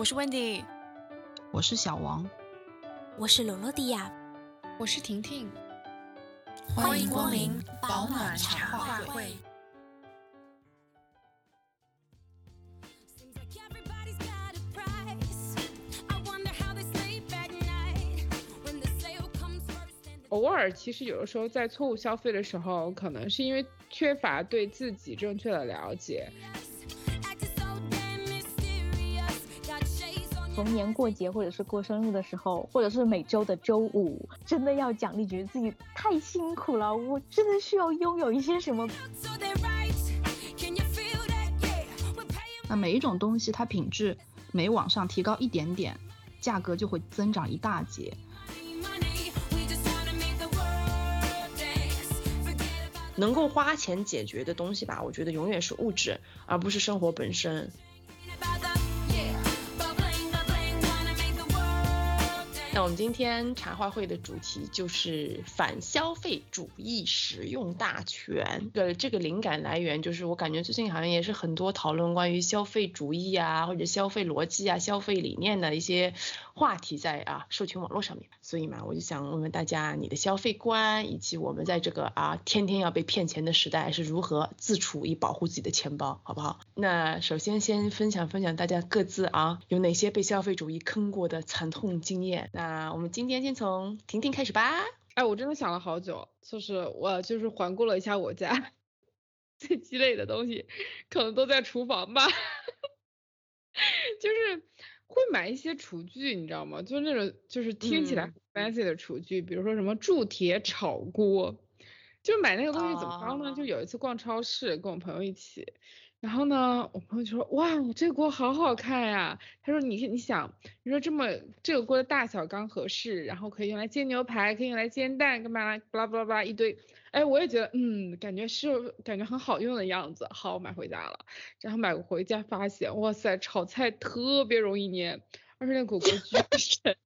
我是 Wendy，我是小王，我是罗罗迪亚，我是婷婷，欢迎光临保暖茶话会。偶尔，其实有的时候在错误消费的时候，可能是因为缺乏对自己正确的了解。逢年过节或者是过生日的时候，或者是每周的周五，真的要奖励，觉得自己太辛苦了，我真的需要拥有一些什么。那每一种东西，它品质每往上提高一点点，价格就会增长一大截。能够花钱解决的东西吧，我觉得永远是物质，而不是生活本身。我们今天茶话会的主题就是反消费主义实用大全。呃，这个灵感来源就是我感觉最近好像也是很多讨论关于消费主义啊，或者消费逻辑啊、消费理念的一些话题在啊社群网络上面。所以嘛，我就想问问大家，你的消费观以及我们在这个啊天天要被骗钱的时代是如何自处以保护自己的钱包，好不好？那首先先分享分享大家各自啊有哪些被消费主义坑过的惨痛经验。那我们今天先从婷婷开始吧。哎，我真的想了好久，就是我就是环顾了一下我家 最鸡肋的东西，可能都在厨房吧。就是会买一些厨具，你知道吗？就是那种就是听起来很 fancy 的厨具，比如说什么铸铁炒锅。就买那个东西怎么着呢？就有一次逛超市，跟我朋友一起。然后呢，我朋友就说，哇，这个锅好好看呀。他说，你你想，你说这么这个锅的大小刚合适，然后可以用来煎牛排，可以用来煎蛋，干嘛？巴拉巴拉巴拉一堆。哎，我也觉得，嗯，感觉是感觉很好用的样子。好，买回家了。然后买回家发现，哇塞，炒菜特别容易粘，而且那口锅巨沉。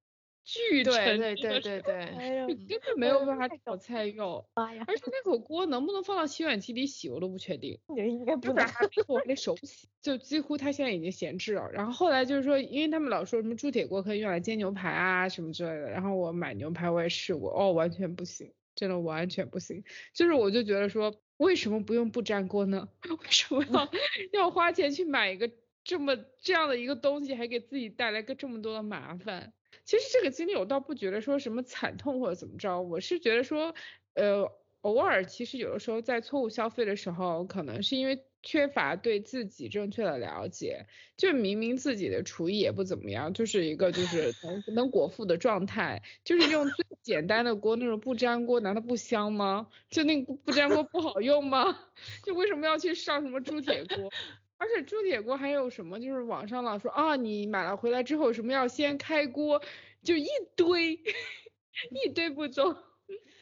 巨沉，对对对对对，就根本没有办法炒菜用。而且那口锅能不能放到洗碗机里洗，我都不确定。应该不能，我还得手洗。就几乎它现在已经闲置了。然后后来就是说，因为他们老说什么铸铁锅可以用来煎牛排啊什么之类的。然后我买牛排我也试过，哦，完全不行，真的完全不行。就是我就觉得说，为什么不用不粘锅呢？为什么要 要花钱去买一个这么这样的一个东西，还给自己带来个这么多的麻烦？其实这个经历我倒不觉得说什么惨痛或者怎么着，我是觉得说，呃，偶尔其实有的时候在错误消费的时候，可能是因为缺乏对自己正确的了解，就明明自己的厨艺也不怎么样，就是一个就是 能能果腹的状态，就是用最简单的锅那种不粘锅，难道不香吗？就那不粘锅不好用吗？就为什么要去上什么铸铁锅？而且铸铁锅还有什么？就是网上老说啊，你买了回来之后什么要先开锅，就一堆 一堆步骤。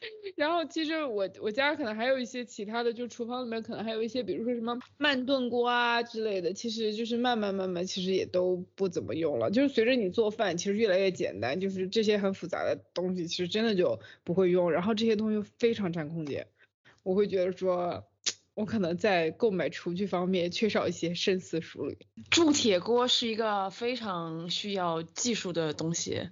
然后其实我我家可能还有一些其他的，就厨房里面可能还有一些，比如说什么慢炖锅啊之类的，其实就是慢慢慢慢，其实也都不怎么用了。就是随着你做饭，其实越来越简单，就是这些很复杂的东西，其实真的就不会用。然后这些东西非常占空间，我会觉得说。我可能在购买厨具方面缺少一些深思熟虑。铸铁锅是一个非常需要技术的东西，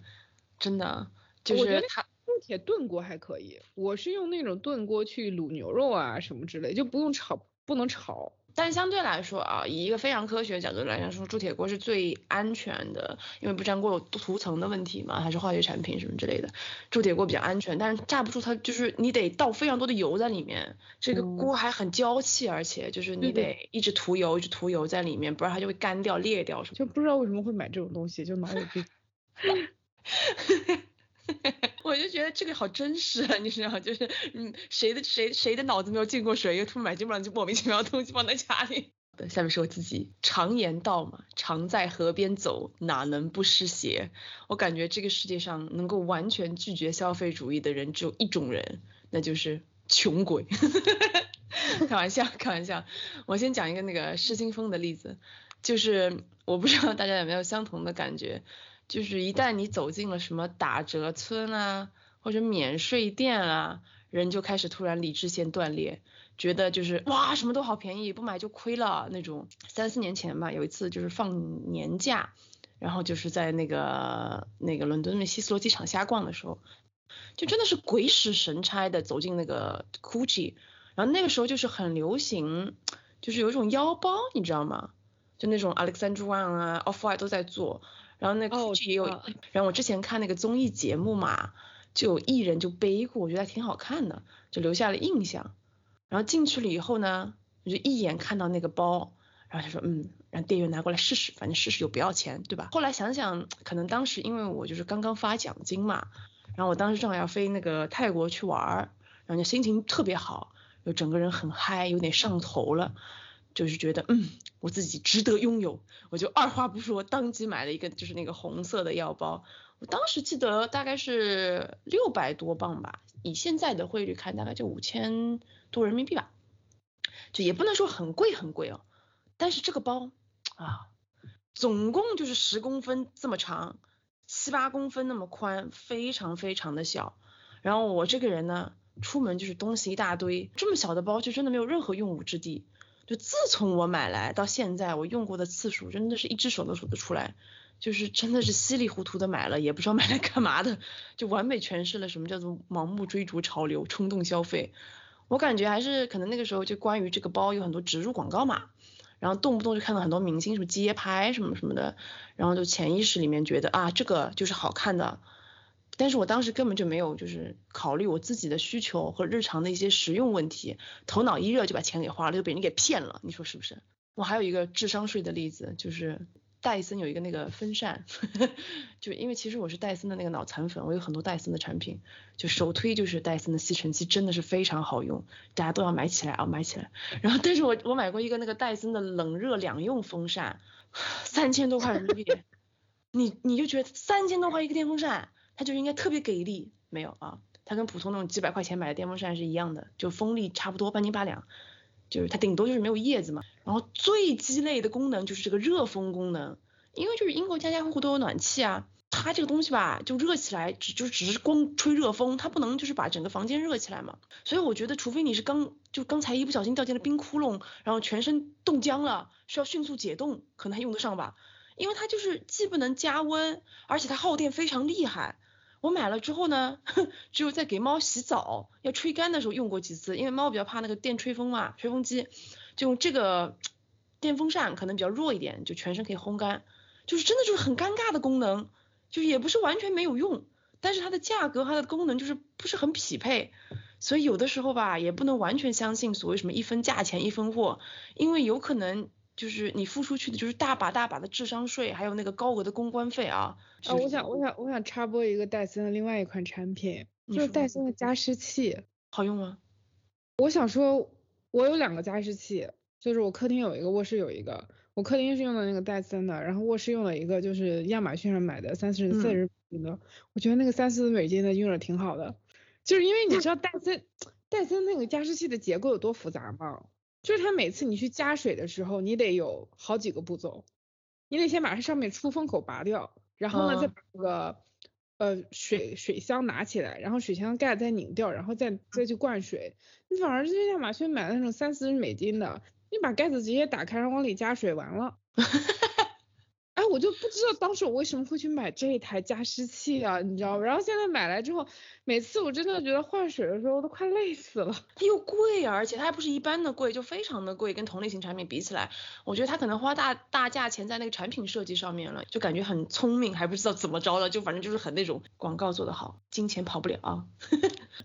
真的。就是它铸铁炖锅还可以，我是用那种炖锅去卤牛肉啊什么之类，就不用炒，不能炒。但相对来说啊，以一个非常科学的角度来讲说，铸铁锅是最安全的，因为不粘锅有涂层的问题嘛，还是化学产品什么之类的，铸铁锅比较安全。但是架不住它就是你得倒非常多的油在里面，这个锅还很娇气，而且就是你得一直涂油，一直涂油在里面，不然它就会干掉裂掉什么。就不知道为什么会买这种东西，就脑有这。我就觉得这个好真实啊，你知道，就是嗯，谁的谁谁的脑子没有进过水，又突然买这么就莫名其妙的东西放在家里。下面是我自己，常言道嘛，常在河边走，哪能不湿鞋？我感觉这个世界上能够完全拒绝消费主义的人只有一种人，那就是穷鬼。开玩笑，开玩笑。我先讲一个那个失心疯的例子，就是我不知道大家有没有相同的感觉。就是一旦你走进了什么打折村啊，或者免税店啊，人就开始突然理智线断裂，觉得就是哇什么都好便宜，不买就亏了那种。三四年前吧，有一次就是放年假，然后就是在那个那个伦敦的希斯罗机场瞎逛的时候，就真的是鬼使神差的走进那个 GUCCI，然后那个时候就是很流行，就是有一种腰包，你知道吗？就那种 Alexander Wang 啊，Off White 都在做，然后那 GUCCI 也有，然后我之前看那个综艺节目嘛，就有艺人就背过，我觉得还挺好看的，就留下了印象。然后进去了以后呢，我就一眼看到那个包。然后他说，嗯，让店员拿过来试试，反正试试又不要钱，对吧？后来想想，可能当时因为我就是刚刚发奖金嘛，然后我当时正好要飞那个泰国去玩儿，然后就心情特别好，就整个人很嗨，有点上头了，就是觉得，嗯，我自己值得拥有，我就二话不说，当即买了一个就是那个红色的药包，我当时记得大概是六百多磅吧，以现在的汇率看，大概就五千多人民币吧，就也不能说很贵很贵哦。但是这个包啊，总共就是十公分这么长，七八公分那么宽，非常非常的小。然后我这个人呢，出门就是东西一大堆，这么小的包就真的没有任何用武之地。就自从我买来到现在，我用过的次数真的是一只手都数得出来，就是真的是稀里糊涂的买了，也不知道买来干嘛的，就完美诠释了什么叫做盲目追逐潮流、冲动消费。我感觉还是可能那个时候就关于这个包有很多植入广告嘛。然后动不动就看到很多明星什么街拍什么什么的，然后就潜意识里面觉得啊这个就是好看的，但是我当时根本就没有就是考虑我自己的需求和日常的一些实用问题，头脑一热就把钱给花了，就被人给骗了，你说是不是？我还有一个智商税的例子就是。戴森有一个那个风扇，就因为其实我是戴森的那个脑残粉，我有很多戴森的产品，就首推就是戴森的吸尘器，真的是非常好用，大家都要买起来啊，买起来。然后，但是我我买过一个那个戴森的冷热两用风扇，三千多块人民币，你你就觉得三千多块一个电风扇，它就应该特别给力，没有啊，它跟普通那种几百块钱买的电风扇是一样的，就风力差不多半斤八两。就是它顶多就是没有叶子嘛，然后最鸡肋的功能就是这个热风功能，因为就是英国家家户户都有暖气啊，它这个东西吧就热起来只就只是光吹热风，它不能就是把整个房间热起来嘛，所以我觉得除非你是刚就刚才一不小心掉进了冰窟窿，然后全身冻僵了，需要迅速解冻，可能还用得上吧，因为它就是既不能加温，而且它耗电非常厉害。我买了之后呢，只有在给猫洗澡要吹干的时候用过几次，因为猫比较怕那个电吹风嘛，吹风机就用这个 电风扇可能比较弱一点，就全身可以烘干，就是真的就是很尴尬的功能，就也不是完全没有用，但是它的价格它的功能就是不是很匹配，所以有的时候吧也不能完全相信所谓什么一分价钱一分货，因为有可能。就是你付出去的就是大把大把的智商税，还有那个高额的公关费啊！啊，我想我想我想插播一个戴森的另外一款产品，就是戴森的加湿器，好用吗？我想说，我有两个加湿器，就是我客厅有一个，卧室有一个。我客厅是用的那个戴森的，然后卧室用了一个就是亚马逊上买的三四十四十美金的，我觉得那个三四十美金的用着挺好的，就是因为你知道戴森 戴森那个加湿器的结构有多复杂吗？就是它每次你去加水的时候，你得有好几个步骤，你得先把它上面出风口拔掉，然后呢再把那个呃水水箱拿起来，然后水箱盖再拧掉，然后再再去灌水。你反而是亚马逊买的那种三四十美金的，你把盖子直接打开，然后往里加水，完了。哎，我就不知道当时我为什么会去买这一台加湿器啊，你知道吗？然后现在买来之后，每次我真的觉得换水的时候都快累死了。它又贵啊，而且它还不是一般的贵，就非常的贵，跟同类型产品比起来，我觉得它可能花大大价钱在那个产品设计上面了，就感觉很聪明，还不知道怎么着了，就反正就是很那种广告做得好，金钱跑不了啊。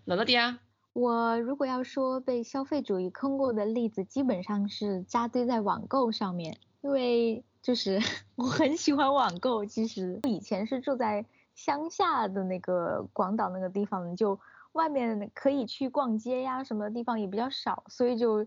老大弟啊，我如果要说被消费主义坑过的例子，基本上是扎堆在网购上面，因为。就是 我很喜欢网购，其实以前是住在乡下的那个广岛那个地方，就外面可以去逛街呀，什么地方也比较少，所以就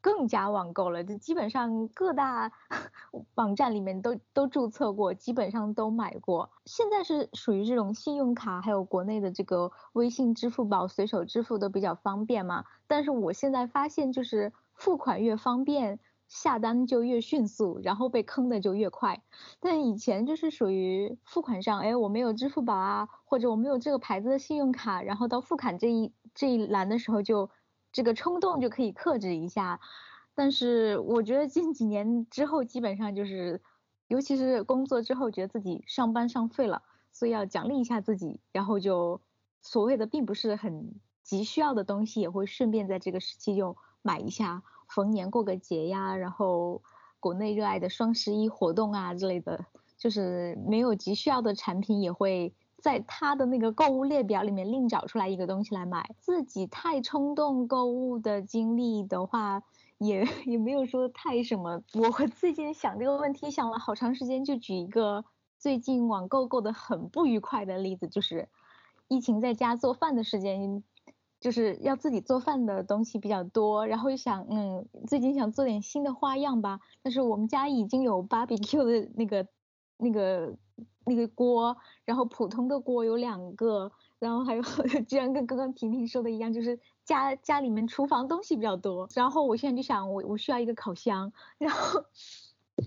更加网购了。就基本上各大 网站里面都都注册过，基本上都买过。现在是属于这种信用卡，还有国内的这个微信、支付宝随手支付都比较方便嘛。但是我现在发现，就是付款越方便。下单就越迅速，然后被坑的就越快。但以前就是属于付款上，哎，我没有支付宝啊，或者我没有这个牌子的信用卡，然后到付款这一这一栏的时候，就这个冲动就可以克制一下。但是我觉得近几年之后，基本上就是尤其是工作之后觉得自己上班上废了，所以要奖励一下自己，然后就所谓的并不是很急需要的东西，也会顺便在这个时期就买一下，逢年过个节呀，然后国内热爱的双十一活动啊之类的，就是没有急需要的产品也会。在他的那个购物列表里面另找出来一个东西来买，自己太冲动购物的经历的话，也 也没有说太什么。我最近想这个问题想了好长时间，就举一个最近网购购的很不愉快的例子，就是疫情在家做饭的时间，就是要自己做饭的东西比较多，然后就想，嗯，最近想做点新的花样吧。但是我们家已经有 barbecue 的那个那个。那个锅，然后普通的锅有两个，然后还有，居然跟刚刚婷婷说的一样，就是家家里面厨房东西比较多，然后我现在就想，我我需要一个烤箱，然后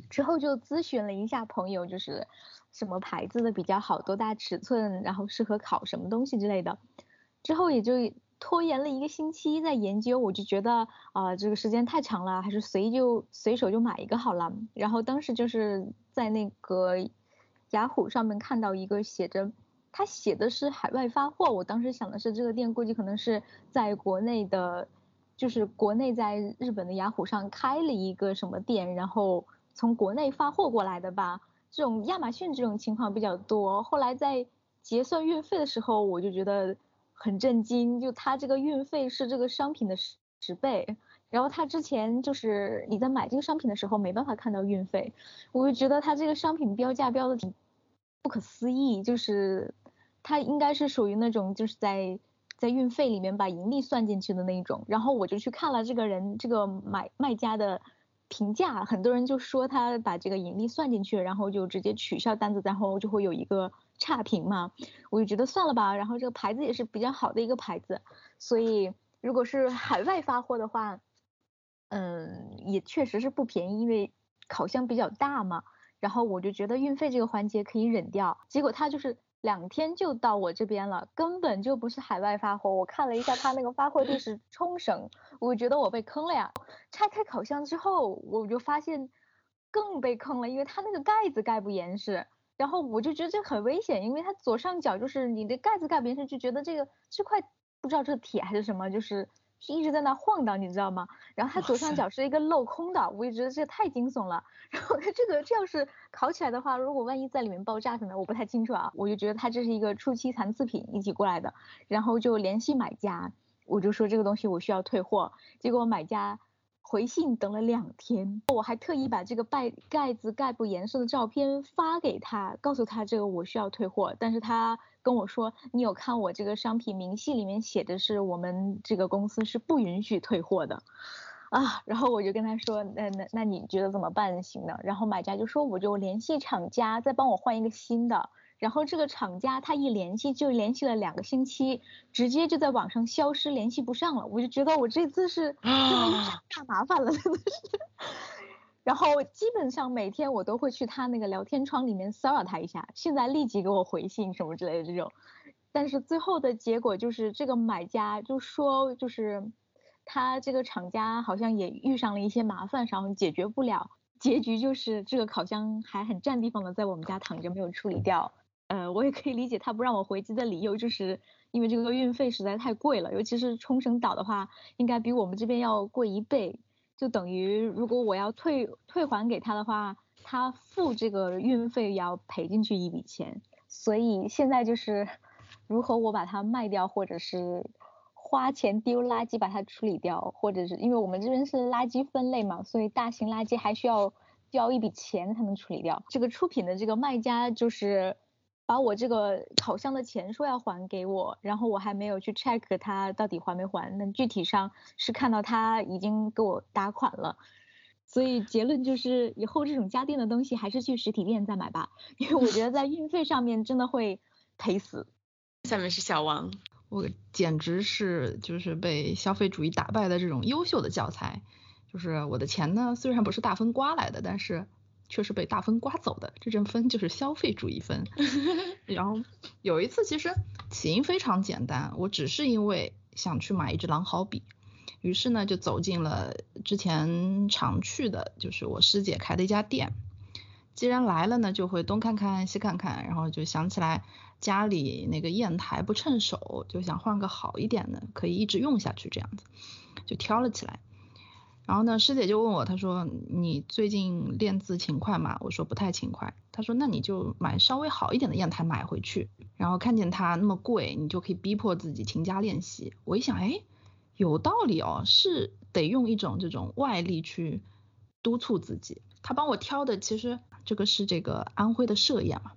之后就咨询了一下朋友，就是什么牌子的比较好，多大尺寸，然后适合烤什么东西之类的，之后也就拖延了一个星期在研究，我就觉得啊这个时间太长了，还是随就随手就买一个好了，然后当时就是在那个。雅虎上面看到一个写着，他写的是海外发货，我当时想的是这个店估计可能是在国内的，就是国内在日本的雅虎上开了一个什么店，然后从国内发货过来的吧。这种亚马逊这种情况比较多。后来在结算运费的时候，我就觉得很震惊，就他这个运费是这个商品的十十倍。然后他之前就是你在买这个商品的时候没办法看到运费，我就觉得他这个商品标价标的挺不可思议，就是他应该是属于那种就是在在运费里面把盈利算进去的那一种。然后我就去看了这个人这个买卖家的评价，很多人就说他把这个盈利算进去，然后就直接取消单子，然后就会有一个差评嘛。我就觉得算了吧，然后这个牌子也是比较好的一个牌子，所以如果是海外发货的话。嗯，也确实是不便宜，因为烤箱比较大嘛。然后我就觉得运费这个环节可以忍掉，结果他就是两天就到我这边了，根本就不是海外发货。我看了一下他那个发货地是冲绳，我觉得我被坑了呀。拆开烤箱之后，我就发现更被坑了，因为他那个盖子盖不严实。然后我就觉得这很危险，因为它左上角就是你的盖子盖不严实，就觉得这个这块不知道这是铁还是什么，就是。是一直在那晃荡，你知道吗？然后它左上角是一个镂空的，我就觉得这太惊悚了。然后它这个这要是烤起来的话，如果万一在里面爆炸什么，我不太清楚啊。我就觉得它这是一个初期残次品一起过来的，然后就联系买家，我就说这个东西我需要退货，结果买家。回信等了两天，我还特意把这个盖盖子盖不严实的照片发给他，告诉他这个我需要退货。但是他跟我说，你有看我这个商品明细里面写的是我们这个公司是不允许退货的啊。然后我就跟他说，那那那你觉得怎么办行呢？然后买家就说，我就联系厂家再帮我换一个新的。然后这个厂家他一联系就联系了两个星期，直接就在网上消失，联系不上了。我就觉得我这次是真的大麻烦了，真的是。然后基本上每天我都会去他那个聊天窗里面骚扰他一下，现在立即给我回信什么之类的这种。但是最后的结果就是这个买家就说，就是他这个厂家好像也遇上了一些麻烦，然后解决不了。结局就是这个烤箱还很占地方的在我们家躺着没有处理掉。呃，我也可以理解他不让我回击的理由，就是因为这个运费实在太贵了，尤其是冲绳岛的话，应该比我们这边要贵一倍，就等于如果我要退退还给他的话，他付这个运费要赔进去一笔钱，所以现在就是如何我把它卖掉，或者是花钱丢垃圾把它处理掉，或者是因为我们这边是垃圾分类嘛，所以大型垃圾还需要交一笔钱才能处理掉。这个出品的这个卖家就是。把我这个烤箱的钱说要还给我，然后我还没有去 check 他到底还没还。那具体上是看到他已经给我打款了，所以结论就是以后这种家电的东西还是去实体店再买吧，因为我觉得在运费上面真的会赔死。下面是小王，我简直是就是被消费主义打败的这种优秀的教材，就是我的钱呢虽然不是大风刮来的，但是。却是被大风刮走的，这阵风就是消费主义风。然后有一次，其实起因非常简单，我只是因为想去买一支狼毫笔，于是呢就走进了之前常去的，就是我师姐开的一家店。既然来了呢，就会东看看西看看，然后就想起来家里那个砚台不趁手，就想换个好一点的，可以一直用下去这样子，就挑了起来。然后呢，师姐就问我，她说你最近练字勤快吗？我说不太勤快。她说那你就买稍微好一点的砚台买回去，然后看见它那么贵，你就可以逼迫自己勤加练习。我一想，哎，有道理哦，是得用一种这种外力去督促自己。她帮我挑的，其实这个是这个安徽的歙砚嘛，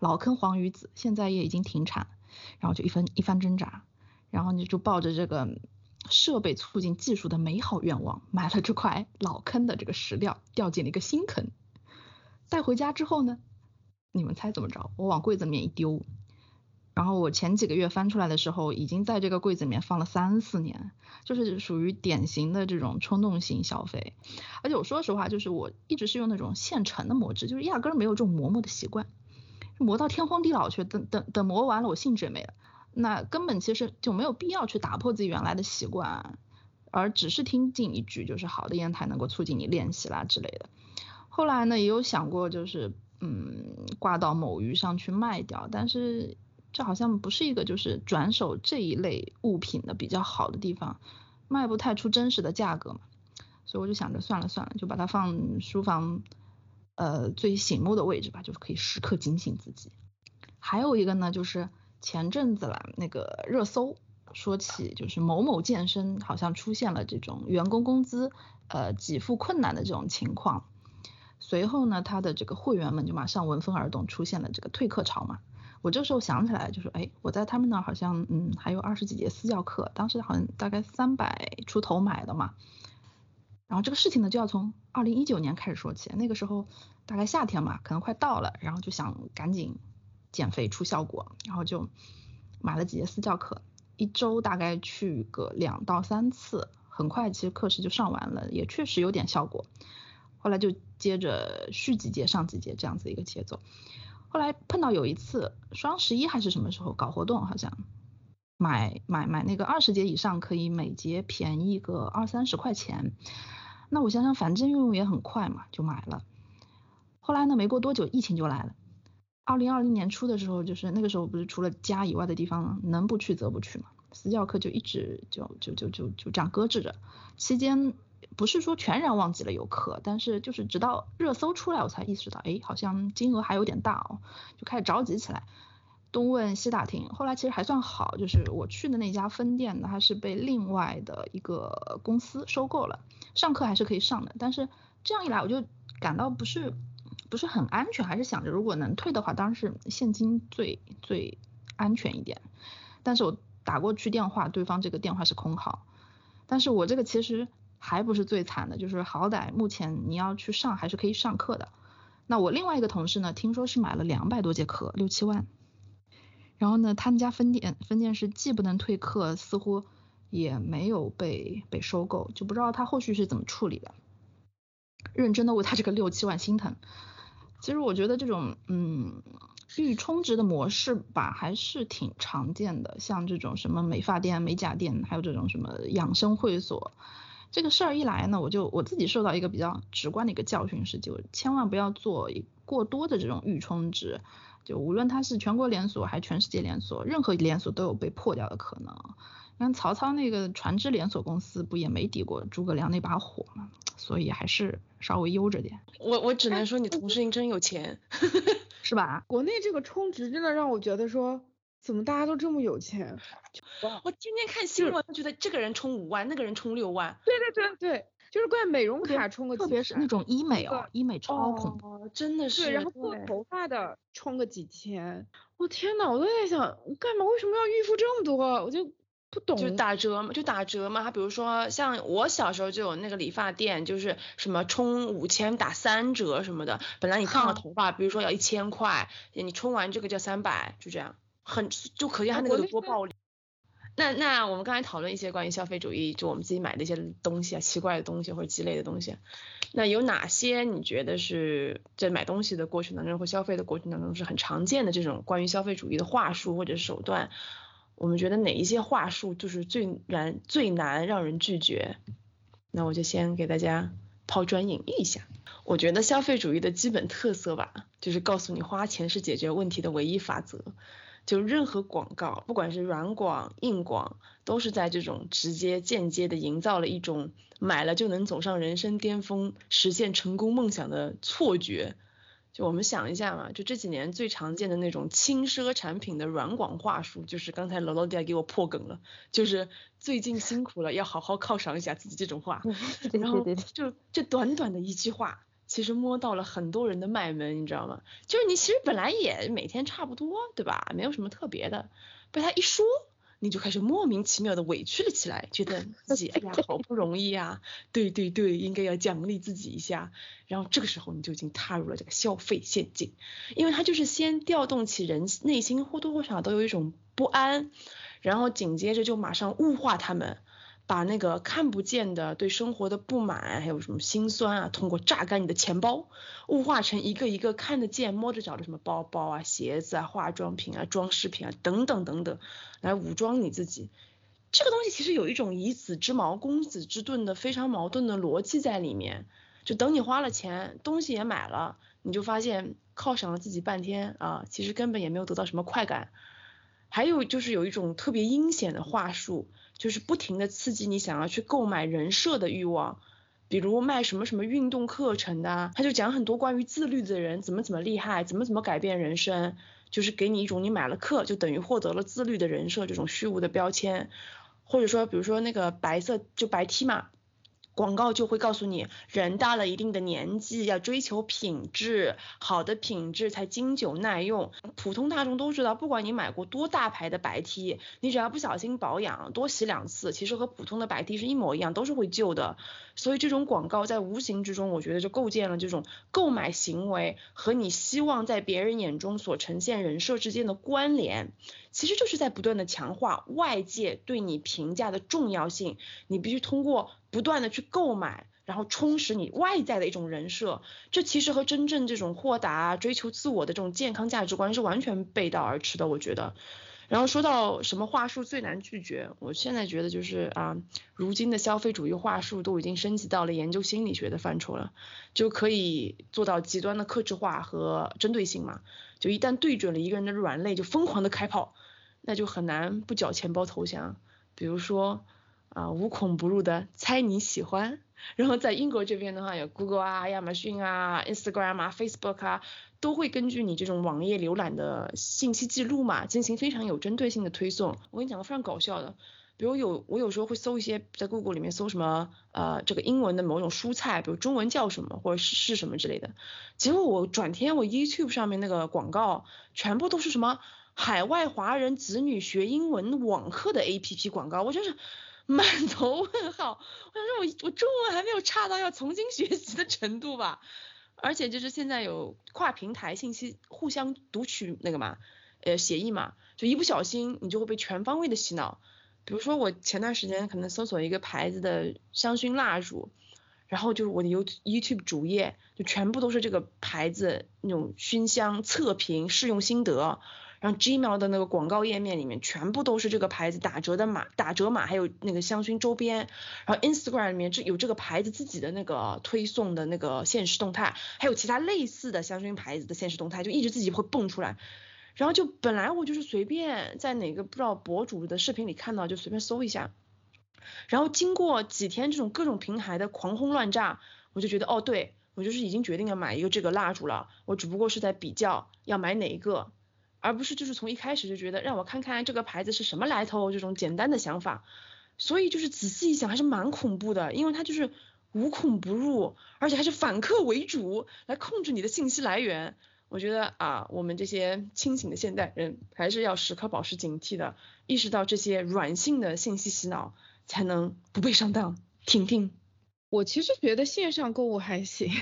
老坑黄鱼子，现在也已经停产，然后就一番一番挣扎，然后你就抱着这个。设备促进技术的美好愿望，买了这块老坑的这个石料，掉进了一个新坑。带回家之后呢，你们猜怎么着？我往柜子里面一丢，然后我前几个月翻出来的时候，已经在这个柜子里面放了三四年，就是属于典型的这种冲动型消费。而且我说实话，就是我一直是用那种现成的磨制，就是压根儿没有这种磨磨的习惯，磨到天荒地老去，等等等磨完了，我兴致也没了。那根本其实就没有必要去打破自己原来的习惯，而只是听进一句就是好的砚台能够促进你练习啦之类的。后来呢，也有想过就是嗯挂到某鱼上去卖掉，但是这好像不是一个就是转手这一类物品的比较好的地方，卖不太出真实的价格嘛。所以我就想着算了算了，就把它放书房呃最醒目的位置吧，就是可以时刻警醒自己。还有一个呢就是。前阵子啦，那个热搜说起就是某某健身好像出现了这种员工工资呃给付困难的这种情况，随后呢，他的这个会员们就马上闻风而动，出现了这个退课潮嘛。我这时候想起来就是，哎，我在他们那儿好像嗯还有二十几节私教课，当时好像大概三百出头买的嘛。然后这个事情呢就要从二零一九年开始说起，那个时候大概夏天嘛，可能快到了，然后就想赶紧。减肥出效果，然后就买了几节私教课，一周大概去个两到三次，很快其实课时就上完了，也确实有点效果。后来就接着续几节上几节这样子一个节奏。后来碰到有一次双十一还是什么时候搞活动，好像买买买那个二十节以上可以每节便宜个二三十块钱。那我想想反正用也很快嘛，就买了。后来呢，没过多久疫情就来了。二零二零年初的时候，就是那个时候不是除了家以外的地方能不去则不去嘛，私教课就一直就就就就就这样搁置着。期间不是说全然忘记了有课，但是就是直到热搜出来，我才意识到，哎，好像金额还有点大哦，就开始着急起来，东问西打听。后来其实还算好，就是我去的那家分店呢，它是被另外的一个公司收购了，上课还是可以上的，但是这样一来我就感到不是。不是很安全，还是想着如果能退的话，当然是现金最最安全一点。但是我打过去电话，对方这个电话是空号。但是我这个其实还不是最惨的，就是好歹目前你要去上还是可以上课的。那我另外一个同事呢，听说是买了两百多节课，六七万。然后呢，他们家分店分店是既不能退课，似乎也没有被被收购，就不知道他后续是怎么处理的。认真的为他这个六七万心疼。其实我觉得这种嗯预充值的模式吧，还是挺常见的。像这种什么美发店、美甲店，还有这种什么养生会所，这个事儿一来呢，我就我自己受到一个比较直观的一个教训是，就千万不要做过多的这种预充值。就无论它是全国连锁还是全世界连锁，任何连锁都有被破掉的可能。像曹操那个船只连锁公司不也没抵过诸葛亮那把火吗？所以还是稍微悠着点。我我只能说你同事你真有钱，是吧？国内这个充值真的让我觉得说，怎么大家都这么有钱？我天天看新闻，觉得这个人充五万，那个人充六万。对对对对，就是怪美容卡充个，特别是那种医美哦，医美超恐怖，真的是。对，然后做头发的充个几千，我天呐，我都在想，干嘛？为什么要预付这么多？我就。不懂就打折嘛，就打折嘛。他比如说像我小时候就有那个理发店，就是什么充五千打三折什么的。本来你烫个头发，比如说要一千块，你充完这个就三百，就这样，很就可见他那个有多暴利。那那我们刚才讨论一些关于消费主义，就我们自己买的一些东西啊，奇怪的东西或者鸡肋的东西。那有哪些你觉得是在买东西的过程当中或消费的过程当中是很常见的这种关于消费主义的话术或者手段？我们觉得哪一些话术就是最难最难让人拒绝？那我就先给大家抛砖引玉一下。我觉得消费主义的基本特色吧，就是告诉你花钱是解决问题的唯一法则。就任何广告，不管是软广、硬广，都是在这种直接、间接的营造了一种买了就能走上人生巅峰、实现成功梦想的错觉。就我们想一下嘛，就这几年最常见的那种轻奢产品的软广话术，就是刚才罗罗迪亚给我破梗了，就是最近辛苦了，要好好犒赏一下自己这种话。然后就这短短的一句话。其实摸到了很多人的脉门，你知道吗？就是你其实本来也每天差不多，对吧？没有什么特别的，被他一说，你就开始莫名其妙的委屈了起来，觉得自己哎呀 好不容易呀，对对对，应该要奖励自己一下。然后这个时候你就已经踏入了这个消费陷阱，因为他就是先调动起人内心或多或少都有一种不安，然后紧接着就马上物化他们。把那个看不见的对生活的不满，还有什么心酸啊，通过榨干你的钱包，物化成一个一个看得见、摸得着的什么包包啊、鞋子啊、化妆品啊、装饰品啊等等等等，来武装你自己。这个东西其实有一种以子之矛攻子之盾的非常矛盾的逻辑在里面。就等你花了钱，东西也买了，你就发现犒赏了自己半天啊，其实根本也没有得到什么快感。还有就是有一种特别阴险的话术。就是不停的刺激你想要去购买人设的欲望，比如卖什么什么运动课程的，他就讲很多关于自律的人怎么怎么厉害，怎么怎么改变人生，就是给你一种你买了课就等于获得了自律的人设这种虚无的标签，或者说比如说那个白色就白 T 嘛。广告就会告诉你，人到了一定的年纪要追求品质，好的品质才经久耐用。普通大众都知道，不管你买过多大牌的白 T，你只要不小心保养，多洗两次，其实和普通的白 T 是一模一样，都是会旧的。所以这种广告在无形之中，我觉得就构建了这种购买行为和你希望在别人眼中所呈现人设之间的关联。其实就是在不断的强化外界对你评价的重要性，你必须通过不断的去购买，然后充实你外在的一种人设，这其实和真正这种豁达、追求自我的这种健康价值观是完全背道而驰的，我觉得。然后说到什么话术最难拒绝，我现在觉得就是啊，如今的消费主义话术都已经升级到了研究心理学的范畴了，就可以做到极端的克制化和针对性嘛，就一旦对准了一个人的软肋，就疯狂的开炮。那就很难不缴钱包投降，比如说啊无孔不入的猜你喜欢，然后在英国这边的话有 Google 啊、亚马逊啊、Instagram 啊、Facebook 啊，都会根据你这种网页浏览的信息记录嘛，进行非常有针对性的推送。我跟你讲个非常搞笑的，比如有我有时候会搜一些在 Google 里面搜什么呃这个英文的某种蔬菜，比如中文叫什么或者是是什么之类的，结果我转天我 YouTube 上面那个广告全部都是什么。海外华人子女学英文网课的 APP 广告，我真是 满头问号。我想说，我我中文还没有差到要重新学习的程度吧？而且就是现在有跨平台信息互相读取那个嘛，呃协议嘛，就一不小心你就会被全方位的洗脑。比如说我前段时间可能搜索一个牌子的香薰蜡烛，然后就是我的 You YouTube 主页就全部都是这个牌子那种熏香测评试用心得。然后 Gmail 的那个广告页面里面全部都是这个牌子打折的码，打折码，还有那个香薰周边。然后 Instagram 里面这有这个牌子自己的那个推送的那个现实动态，还有其他类似的香薰牌子的现实动态，就一直自己会蹦出来。然后就本来我就是随便在哪个不知道博主的视频里看到，就随便搜一下。然后经过几天这种各种平台的狂轰乱炸，我就觉得哦，对我就是已经决定要买一个这个蜡烛了。我只不过是在比较要买哪一个。而不是就是从一开始就觉得让我看看这个牌子是什么来头这种简单的想法，所以就是仔细一想还是蛮恐怖的，因为它就是无孔不入，而且还是反客为主来控制你的信息来源。我觉得啊，我们这些清醒的现代人还是要时刻保持警惕的，意识到这些软性的信息洗脑，才能不被上当。婷婷，我其实觉得线上购物还行。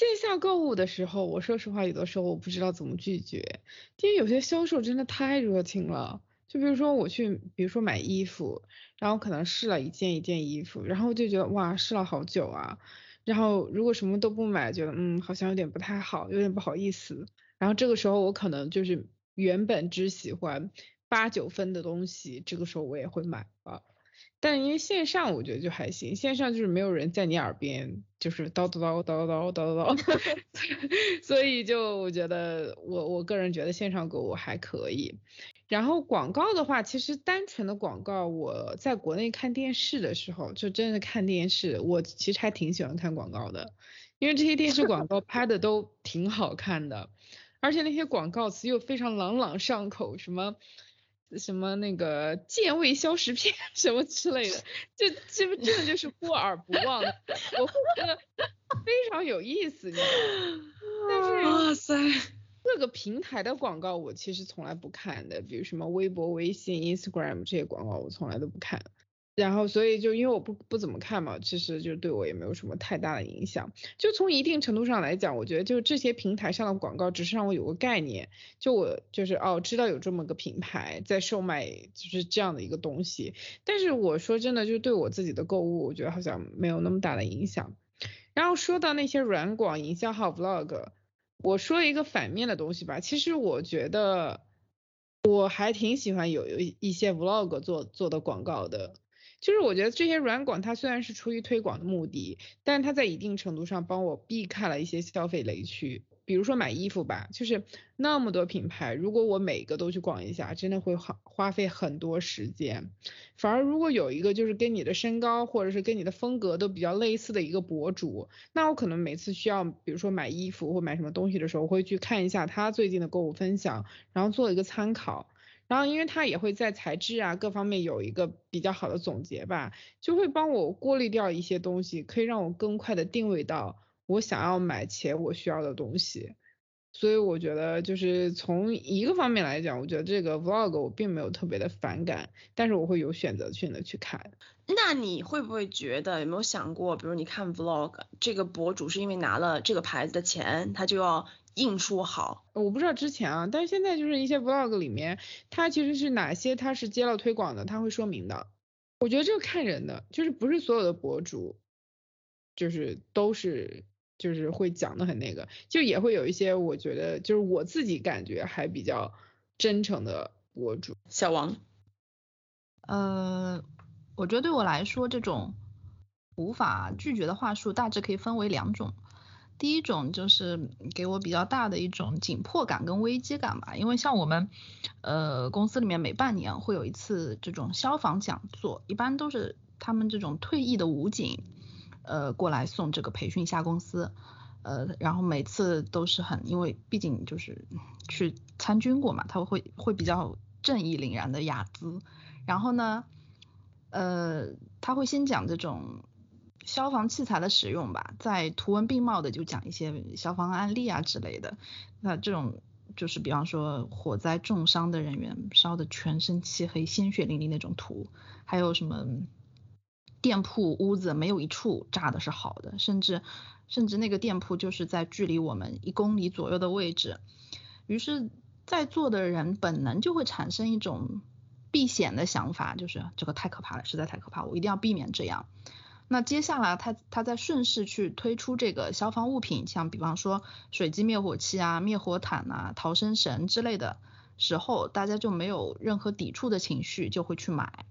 线下购物的时候，我说实话，有的时候我不知道怎么拒绝，因为有些销售真的太热情了。就比如说我去，比如说买衣服，然后可能试了一件一件衣服，然后就觉得哇，试了好久啊。然后如果什么都不买，觉得嗯，好像有点不太好，有点不好意思。然后这个时候我可能就是原本只喜欢八九分的东西，这个时候我也会买了。但因为线上我觉得就还行，线上就是没有人在你耳边就是叨叨叨叨叨叨叨叨，所以就我觉得我我个人觉得线上购物还可以。然后广告的话，其实单纯的广告，我在国内看电视的时候，就真的看电视，我其实还挺喜欢看广告的，因为这些电视广告拍的都挺好看的，而且那些广告词又非常朗朗上口，什么什么那个健胃消食片 什么之类的，就这不真的就是过耳不忘，我会觉得非常有意思，你知道吗？但是哇塞，各个平台的广告我其实从来不看的，比如什么微博、微信、Instagram 这些广告我从来都不看。然后所以就因为我不不怎么看嘛，其实就对我也没有什么太大的影响。就从一定程度上来讲，我觉得就这些平台上的广告只是让我有个概念，就我就是哦知道有这么个品牌在售卖就是这样的一个东西。但是我说真的，就对我自己的购物，我觉得好像没有那么大的影响。然后说到那些软广营销号 vlog。我说一个反面的东西吧，其实我觉得我还挺喜欢有有一些 vlog 做做的广告的，就是我觉得这些软广它虽然是出于推广的目的，但是它在一定程度上帮我避开了一些消费雷区。比如说买衣服吧，就是那么多品牌，如果我每个都去逛一下，真的会花花费很多时间。反而如果有一个就是跟你的身高或者是跟你的风格都比较类似的一个博主，那我可能每次需要比如说买衣服或买什么东西的时候，我会去看一下他最近的购物分享，然后做一个参考。然后因为他也会在材质啊各方面有一个比较好的总结吧，就会帮我过滤掉一些东西，可以让我更快的定位到。我想要买且我需要的东西，所以我觉得就是从一个方面来讲，我觉得这个 vlog 我并没有特别的反感，但是我会有选择性的去看。那你会不会觉得有没有想过，比如你看 vlog，这个博主是因为拿了这个牌子的钱，他就要硬说好？我不知道之前啊，但是现在就是一些 vlog 里面，它其实是哪些它是接了推广的，它会说明的。我觉得这个看人的，就是不是所有的博主，就是都是。就是会讲的很那个，就也会有一些我觉得就是我自己感觉还比较真诚的博主。小王，呃，我觉得对我来说，这种无法拒绝的话术大致可以分为两种。第一种就是给我比较大的一种紧迫感跟危机感吧，因为像我们呃公司里面每半年会有一次这种消防讲座，一般都是他们这种退役的武警。呃，过来送这个培训下公司，呃，然后每次都是很，因为毕竟就是去参军过嘛，他会会比较正义凛然的雅姿，然后呢，呃，他会先讲这种消防器材的使用吧，在图文并茂的就讲一些消防案例啊之类的，那这种就是比方说火灾重伤的人员烧的全身漆黑、鲜血淋漓那种图，还有什么。店铺屋子没有一处炸的是好的，甚至甚至那个店铺就是在距离我们一公里左右的位置，于是，在座的人本能就会产生一种避险的想法，就是这个太可怕了，实在太可怕，我一定要避免这样。那接下来他他在顺势去推出这个消防物品，像比方说水机灭火器啊、灭火毯啊、逃生绳之类的时候，大家就没有任何抵触的情绪，就会去买。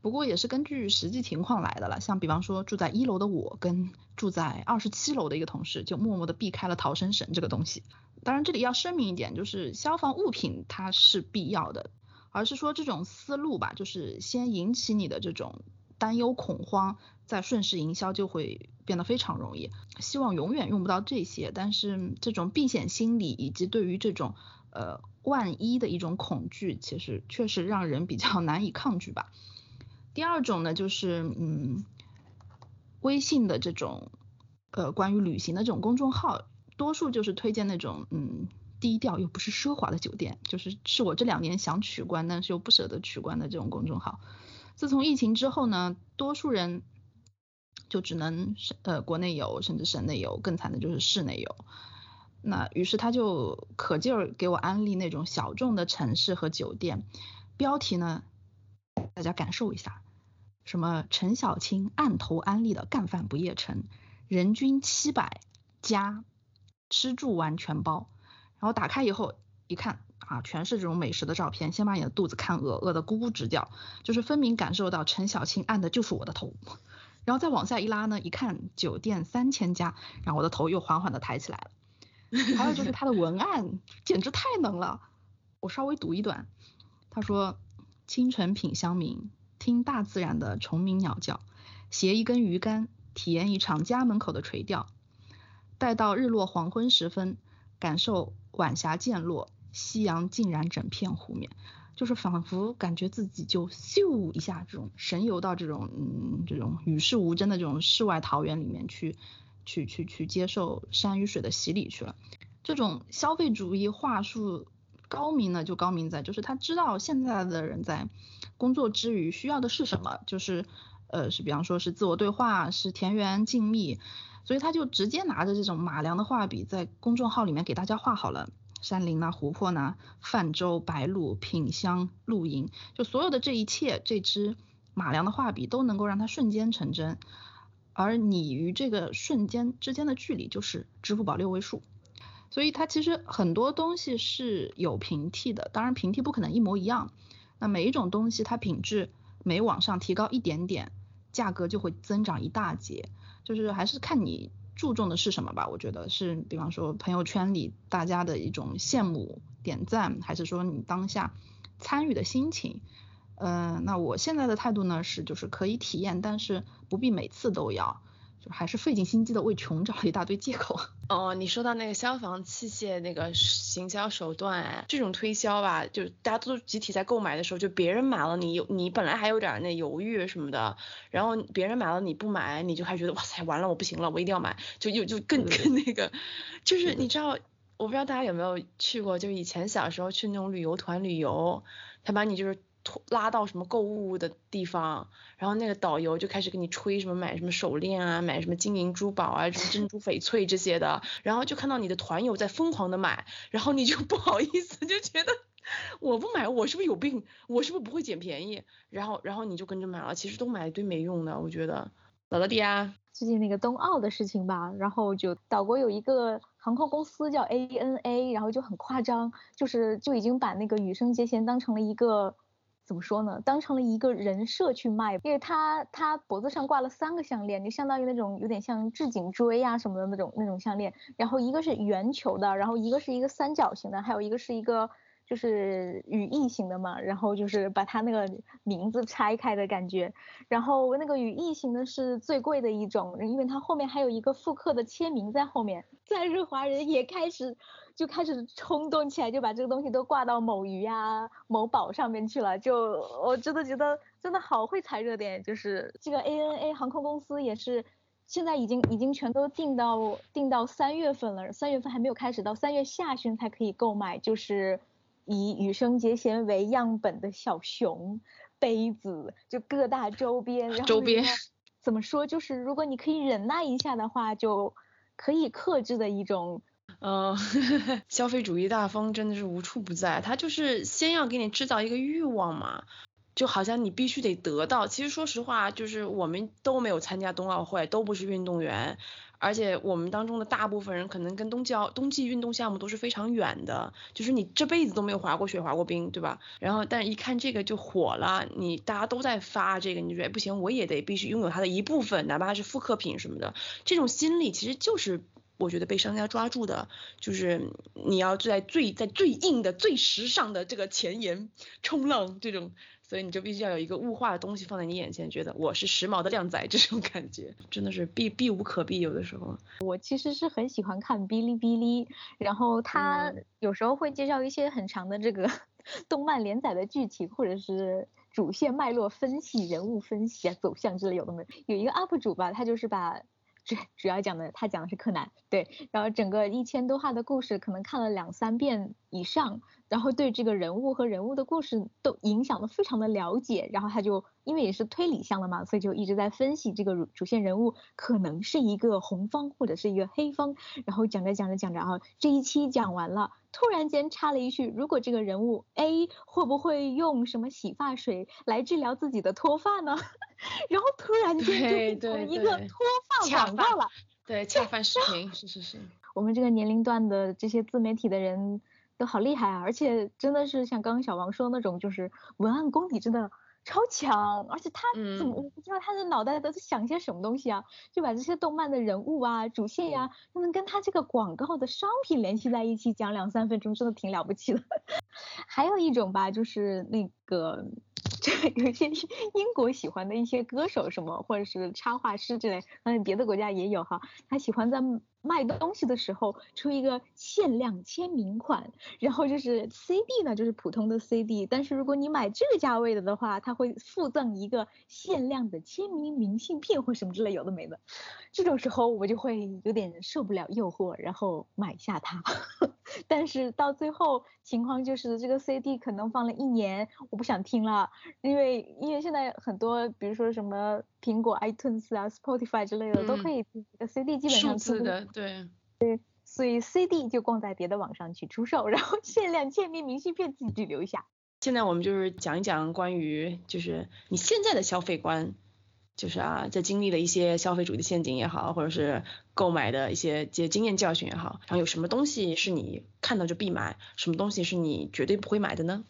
不过也是根据实际情况来的了，像比方说住在一楼的我跟住在二十七楼的一个同事，就默默的避开了逃生绳这个东西。当然这里要声明一点，就是消防物品它是必要的，而是说这种思路吧，就是先引起你的这种担忧恐慌，再顺势营销就会变得非常容易。希望永远用不到这些，但是这种避险心理以及对于这种呃万一的一种恐惧，其实确实让人比较 难以抗拒吧。第二种呢，就是嗯，微信的这种呃关于旅行的这种公众号，多数就是推荐那种嗯低调又不是奢华的酒店，就是是我这两年想取关但是又不舍得取关的这种公众号。自从疫情之后呢，多数人就只能省呃国内游，甚至省内游，更惨的就是市内游。那于是他就可劲儿给我安利那种小众的城市和酒店，标题呢，大家感受一下。什么陈小青按头安利的干饭不夜城，人均七百加，吃住玩全包。然后打开以后一看，啊，全是这种美食的照片，先把你的肚子看饿，饿得咕咕直叫，就是分明感受到陈小青按的就是我的头，然后再往下一拉呢，一看酒店三千家，然后我的头又缓缓的抬起来了。还有就是他的文案简直太能了，我稍微读一段，他说：清晨品香茗，听大自然的虫鸣鸟叫，携一根鱼竿，体验一场家门口的垂钓，待到日落黄昏时分，感受晚霞渐落。夕阳浸染整片湖面，就是仿佛感觉自己就咻一下，这种神游到这种嗯这种与世无争的这种世外桃源里面去，去去去接受山与水的洗礼去了。这种消费主义话术高明呢，就高明在就是他知道现在的人在工作之余需要的是什么，就是呃是比方说是自我对话，是田园静谧，所以他就直接拿着这种马良的画笔在公众号里面给大家画好了。山林呐，湖泊呐，泛舟、白鹭、品香、露营，就所有的这一切，这支马良的画笔都能够让它瞬间成真。而你与这个瞬间之间的距离，就是支付宝六位数。所以它其实很多东西是有平替的，当然平替不可能一模一样。那每一种东西，它品质每往上提高一点点，价格就会增长一大截。就是还是看你。注重的是什么吧？我觉得是，比方说朋友圈里大家的一种羡慕点赞，还是说你当下参与的心情？嗯，那我现在的态度呢是，就是可以体验，但是不必每次都要。就还是费尽心机的为穷找了一大堆借口。哦，你说到那个消防器械那个行销手段，这种推销吧，就大家都集体在购买的时候，就别人买了，你有你本来还有点那犹豫什么的，然后别人买了你不买，你就还觉得哇塞完了我不行了，我一定要买，就又就更更那个，就是你知道，我不知道大家有没有去过，就是以前小时候去那种旅游团旅游，他把你就是。拉到什么购物的地方，然后那个导游就开始给你吹什么买什么手链啊，买什么金银珠宝啊，什么珍珠翡翠这些的，然后就看到你的团友在疯狂的买，然后你就 不好意思，就觉得我不买我是不是有病，我是不是不会捡便宜，然后然后你就跟着买了，其实都买一堆没用的，我觉得。老老弟啊，最近那个冬奥的事情吧，然后就岛国有一个航空公司叫 ANA，然后就很夸张，就是就已经把那个羽生结弦当成了一个。怎么说呢？当成了一个人设去卖，因为他他脖子上挂了三个项链，就相当于那种有点像置颈椎呀什么的那种那种项链，然后一个是圆球的，然后一个是一个三角形的，还有一个是一个就是羽翼型的嘛，然后就是把他那个名字拆开的感觉，然后那个羽翼型的是最贵的一种，因为它后面还有一个复刻的签名在后面，在日华人也开始。就开始冲动起来，就把这个东西都挂到某鱼呀、某宝上面去了。就我真的觉得真的好会踩热点，就是这个 ANA 航空公司也是，现在已经已经全都定到定到三月份了，三月份还没有开始，到三月下旬才可以购买。就是以羽生结弦为样本的小熊杯子，就各大周边。然后周边怎么说？就是如果你可以忍耐一下的话，就可以克制的一种。嗯，消费主义大风真的是无处不在，他就是先要给你制造一个欲望嘛，就好像你必须得得到。其实说实话，就是我们都没有参加冬奥会，都不是运动员，而且我们当中的大部分人可能跟冬季奥冬季运动项目都是非常远的，就是你这辈子都没有滑过雪、滑过冰，对吧？然后，但一看这个就火了，你大家都在发这个，你觉得不行，我也得必须拥有它的一部分，哪怕是复刻品什么的，这种心理其实就是。我觉得被商家抓住的，就是你要在最在最硬的、最时尚的这个前沿冲浪这种，所以你就必须要有一个物化的东西放在你眼前，觉得我是时髦的靓仔，这种感觉真的是避避无可避。有的时候，我其实是很喜欢看哔哩哔哩，然后他有时候会介绍一些很长的这个 动漫连载的剧情，或者是主线脉络分析、人物分析啊、走向之类有的没有一个 UP 主吧，他就是把。主主要讲的，他讲的是柯南，对，然后整个一千多话的故事，可能看了两三遍以上。然后对这个人物和人物的故事都影响的非常的了解，然后他就因为也是推理向的嘛，所以就一直在分析这个主线人物可能是一个红方或者是一个黑方，然后讲着讲着讲着啊，这一期讲完了，突然间插了一句，如果这个人物 A 会不会用什么洗发水来治疗自己的脱发呢？然后突然间就变成一个脱发广告了，对，恰饭视频，是是是，我们这个年龄段的这些自媒体的人。都好厉害啊，而且真的是像刚刚小王说的那种，就是文案功底真的超强，而且他怎么、嗯我不知道他的脑袋都在想些什么东西啊，就把这些动漫的人物啊、主线呀、都能跟他这个广告的商品联系在一起，讲两三分钟，真的挺了不起的。还有一种吧，就是那个，这有一些英国喜欢的一些歌手什么，或者是插画师之类，嗯，别的国家也有哈。他喜欢在卖东西的时候出一个限量签名款，然后就是 CD 呢，就是普通的 CD，但是如果你买这个价位的的话，他会附赠一个限量的签名明信片或什么之类有的没的。这种时候我就会有点受不了诱惑，然后买下它。但是到最后情况就是这个 CD 可能放了一年，我不想听了，因为因为现在很多比如说什么苹果 iTunes 啊、Spotify 之类的、都可以 CD 基本上数字的，对对，所以 CD 就逛在别的网上去出售，然后限量签名明信片自己留下。现在我们就是讲一讲关于就是你现在的消费观，就是啊，在经历了一些消费主义的陷阱也好，或者是购买的一些这些经验教训也好，然后有什么东西是你看到就必买，什么东西是你绝对不会买的呢？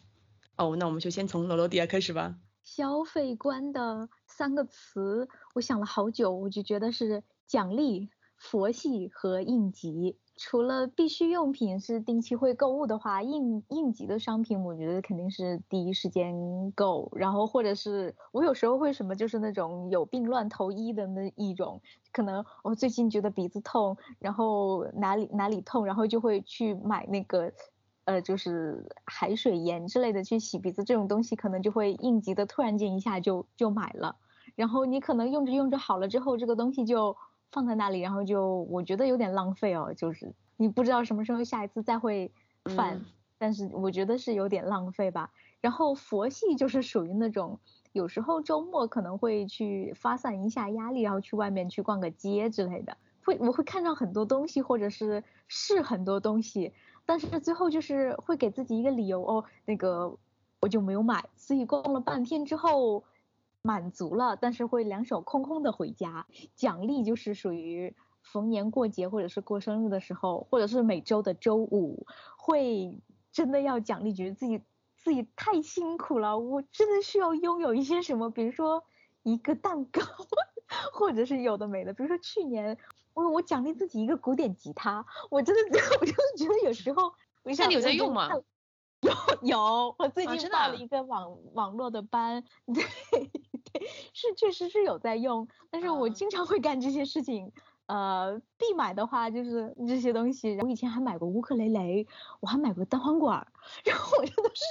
哦，那我们就先从罗罗迪亚开始吧。消费观的三个词，我想了好久，我就觉得是奖励、佛系和应急。除了必需用品是定期会购物的话，应应急的商品我觉得肯定是第一时间购，然后或者是我有时候会什么就是那种有病乱投医的那一种，可能我最近觉得鼻子痛，然后哪里哪里痛，然后就会去买那个。呃，就是海水盐之类的去洗鼻子，这种东西可能就会应急的突然间一下就就买了，然后你可能用着用着好了之后，这个东西就放在那里，然后就我觉得有点浪费哦，就是你不知道什么时候下一次再会犯，嗯。但是我觉得是有点浪费吧。然后佛系就是属于那种有时候周末可能会去发散一下压力，然后去外面去逛个街之类的，会我会看上很多东西，或者是试很多东西，但是最后就是会给自己一个理由哦，那个我就没有买，所以逛了半天之后满足了，但是会两手空空的回家。奖励就是属于逢年过节或者是过生日的时候，或者是每周的周五，会真的要奖励，觉得自己自己太辛苦了，我真的需要拥有一些什么，比如说一个蛋糕，或者是有的没的，比如说去年我我奖励自己一个古典吉他，我真的 我真的觉得有时候我那你有在用吗 有有，我最啊近报了一个网网络的班，对对，是确实是有在用，但是我啊经常会干这些事情。呃，必买的话就是这些东西。我以前还买过乌克雷雷，我还买过单簧管，然后我真的是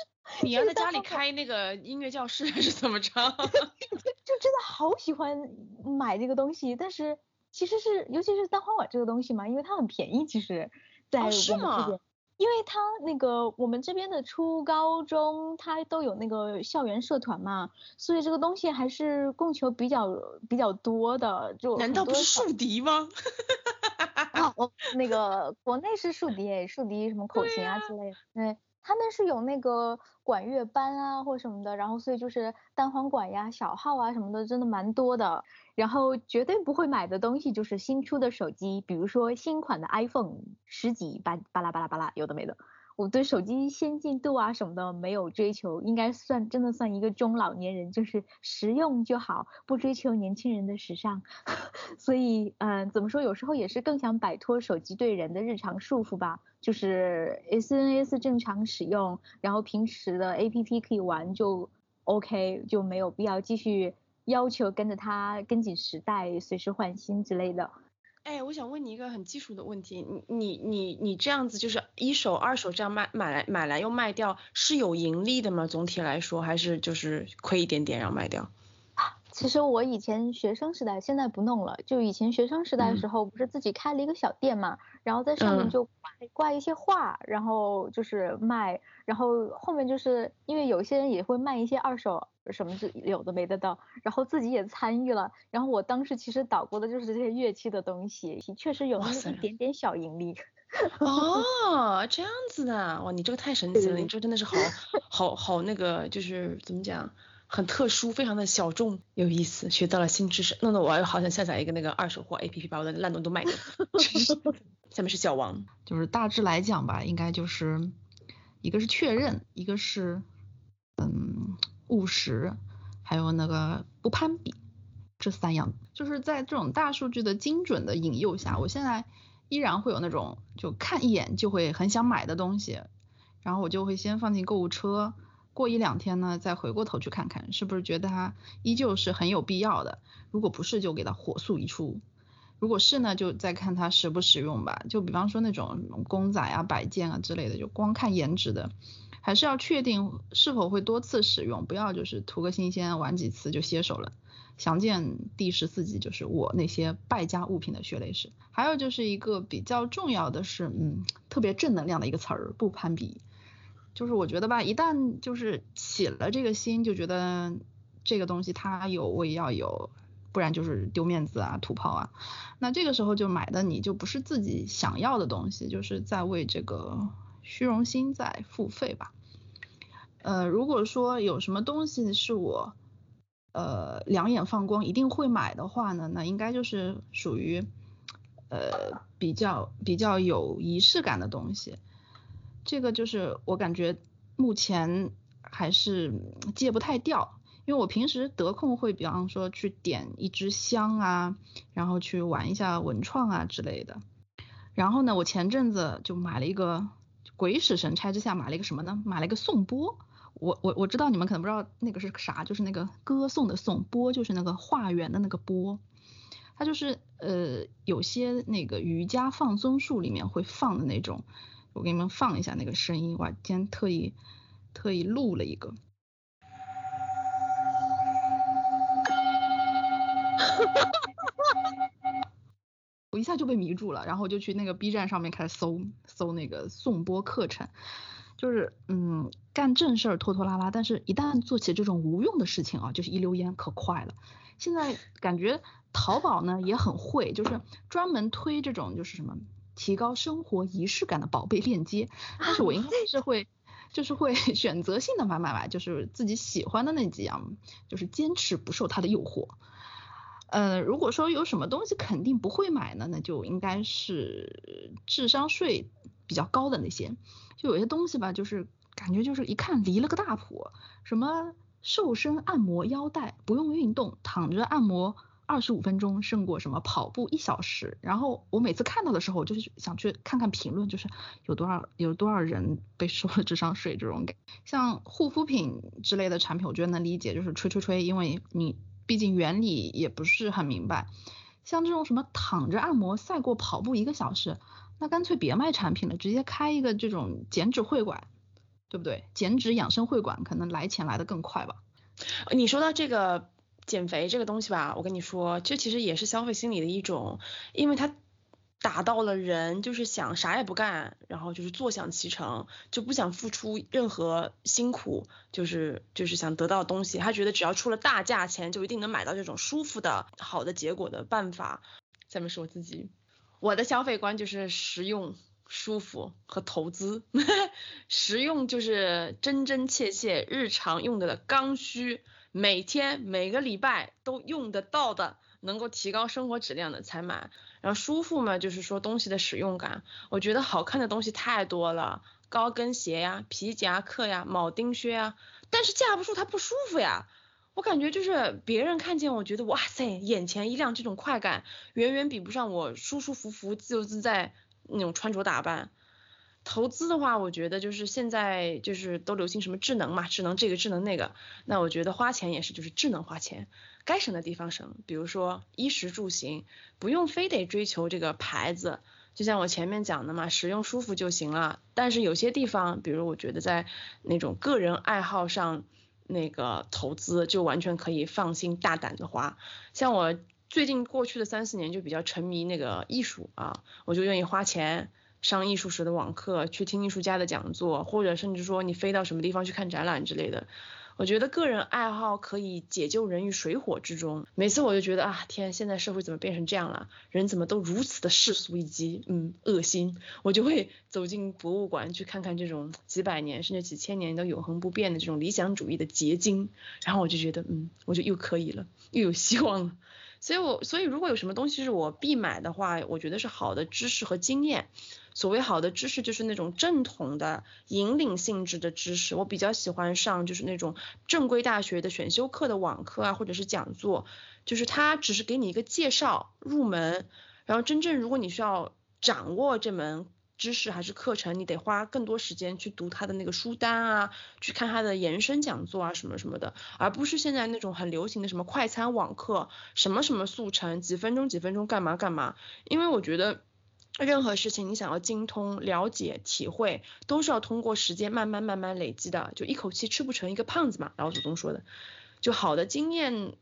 你要在家里开那个音乐教室还 是怎么着？就真的好喜欢买这个东西，但是其实是尤其是单簧管这个东西嘛，因为它很便宜，其实在我是吗们这边，因为他那个我们这边的初高中他都有那个校园社团嘛，所以这个东西还是供求比较比较多的，就难道不是很多小树敌吗？啊，我那个国内是竖笛，竖笛什么口琴啊之类的，对，他们是有那个管乐班啊或什么的，然后所以就是单簧管呀、小号啊什么的，真的蛮多的。然后绝对不会买的东西就是新出的手机，比如说新款的 iPhone 十几，巴巴拉巴拉巴拉，有的没的。我对手机先进度啊什么的没有追求，应该算真的算一个中老年人，就是实用就好，不追求年轻人的时尚。所以，嗯、怎么说，有时候也是更想摆脱手机对人的日常束缚吧，就是 SNS 正常使用，然后平时的 APP 可以玩就 OK，就没有必要继续要求跟着它跟紧时代，随时换新之类的。哎，我想问你一个很基础的问题，你你你你这样子就是一手二手这样卖买来买来又卖掉，是有盈利的吗？总体来说，还是就是亏一点点然后卖掉？其实我以前学生时代，现在不弄了。就以前学生时代的嗯时候，不是自己开了一个小店嘛，然后在上面嗯就挂挂一些画，然后就是卖，然后后面就是因为有些人也会卖一些二手什么就有的没的到，然后自己也参与了。然后我当时其实捣鼓的就是这些乐器的东西，确实有那么一点点小盈利。哦，这样子的，哇，你这个太神奇了，你这真的是好 好好那个，就是怎么讲，很特殊，非常的小众，有意思，学到了新知识，弄得我好想下载一个那个二手货 APP，把我的烂东都卖掉。下面是小王，就是大致来讲吧，应该就是一个是确认，一个是嗯务实，还有那个不攀比，这三样，就是在这种大数据的精准的引诱下，我现在依然会有那种就看一眼就会很想买的东西，然后我就会先放进购物车，过一两天呢再回过头去看看是不是觉得它依旧是很有必要的，如果不是就给它火速移出。如果是呢，就再看它实不实用吧。就比方说那种公仔啊、摆件啊之类的，就光看颜值的，还是要确定是否会多次使用，不要就是图个新鲜玩几次就歇手了。详见第十四集，就是我那些败家物品的血泪史。还有就是一个比较重要的是，嗯，特别正能量的一个词儿，不攀比。就是我觉得吧，一旦就是起了这个心，就觉得这个东西它有我也要有。不然就是丢面子啊，土炮啊，那这个时候就买的你就不是自己想要的东西，就是在为这个虚荣心在付费吧。呃，如果说有什么东西是我呃两眼放光一定会买的话呢，那应该就是属于呃比较比较有仪式感的东西。这个就是我感觉目前还是戒不太掉。因为我平时得空会，比方说去点一支香啊，然后去玩一下文创啊之类的。然后呢，我前阵子就买了一个鬼使神差之下买了一个什么呢？买了一个颂钵。我我我知道你们可能不知道那个是啥，就是那个歌颂的颂钵，就是那个化缘的那个钵。它就是呃有些那个瑜伽放松术里面会放的那种。我给你们放一下那个声音，我今天特意特意录了一个。我一下就被迷住了，然后就去那个 B 站上面开始搜搜那个颂钵课程，就是嗯干正事儿拖拖拉拉，但是一旦做起这种无用的事情啊，就是一溜烟可快了。现在感觉淘宝呢也很会，就是专门推这种就是什么提高生活仪式感的宝贝链接，但是我应该是会就是会 选择性的买买买，就是自己喜欢的那几样，就是坚持不受它的诱惑。呃，如果说有什么东西肯定不会买呢，那就应该是智商税比较高的那些。就有些东西吧，就是感觉就是一看离了个大谱，什么瘦身按摩腰带，不用运动，躺着按摩二十五分钟胜过什么跑步一小时。然后我每次看到的时候，就是想去看看评论，就是有多少有多少人被收了智商税这种感。像护肤品之类的产品，我觉得能理解，就是吹吹吹，因为你。毕竟原理也不是很明白，像这种什么躺着按摩赛过跑步一个小时，那干脆别卖产品了，直接开一个这种减脂会馆，对不对？减脂养生会馆可能来钱来得更快吧。你说到这个减肥这个东西吧，我跟你说，这其实也是消费心理的一种，因为它。打到了人就是想啥也不干，然后就是坐享其成，就不想付出任何辛苦，就是就是想得到东西。他觉得只要出了大价钱，就一定能买到这种舒服的好的结果的办法。下面是我自己，我的消费观就是实用、舒服和投资。实用就是真真切切日常用的刚需，每天每个礼拜都用得到的。能够提高生活质量的才买，然后舒服嘛，就是说东西的使用感。我觉得好看的东西太多了，高跟鞋呀、皮夹克呀、铆钉靴呀，但是架不住它不舒服呀。我感觉就是别人看见我觉得哇塞，眼前一亮，这种快感远远比不上我舒舒服服、自由自在那种穿着打扮。投资的话，我觉得就是现在就是都流行什么智能嘛，智能这个智能那个，那我觉得花钱也是就是智能花钱。该省的地方省，比如说衣食住行，不用非得追求这个牌子，就像我前面讲的嘛，使用舒服就行了。但是有些地方，比如我觉得在那种个人爱好上，那个投资就完全可以放心大胆的花。像我最近过去的三四年就比较沉迷那个艺术啊，我就愿意花钱上艺术史的网课，去听艺术家的讲座，或者甚至说你飞到什么地方去看展览之类的。我觉得个人爱好可以解救人于水火之中。每次我就觉得啊，天，现在社会怎么变成这样了？人怎么都如此的世俗以及嗯恶心？我就会走进博物馆去看看这种几百年甚至几千年都永恒不变的这种理想主义的结晶，然后我就觉得嗯，我就又可以了，又有希望了。所以我所以如果有什么东西是我必买的话，我觉得是好的知识和经验。所谓好的知识，就是那种正统的引领性质的知识。我比较喜欢上就是那种正规大学的选修课的网课啊，或者是讲座，就是它只是给你一个介绍入门，然后真正如果你需要掌握这门知识还是课程，你得花更多时间去读它的那个书单啊，去看它的延伸讲座啊什么什么的，而不是现在那种很流行的什么快餐网课，什么什么速成，几分钟几分钟干嘛干嘛。因为我觉得。任何事情你想要精通、了解、体会，都是要通过时间慢慢慢慢累积的，就一口气吃不成一个胖子嘛，老祖宗说的。就好的经验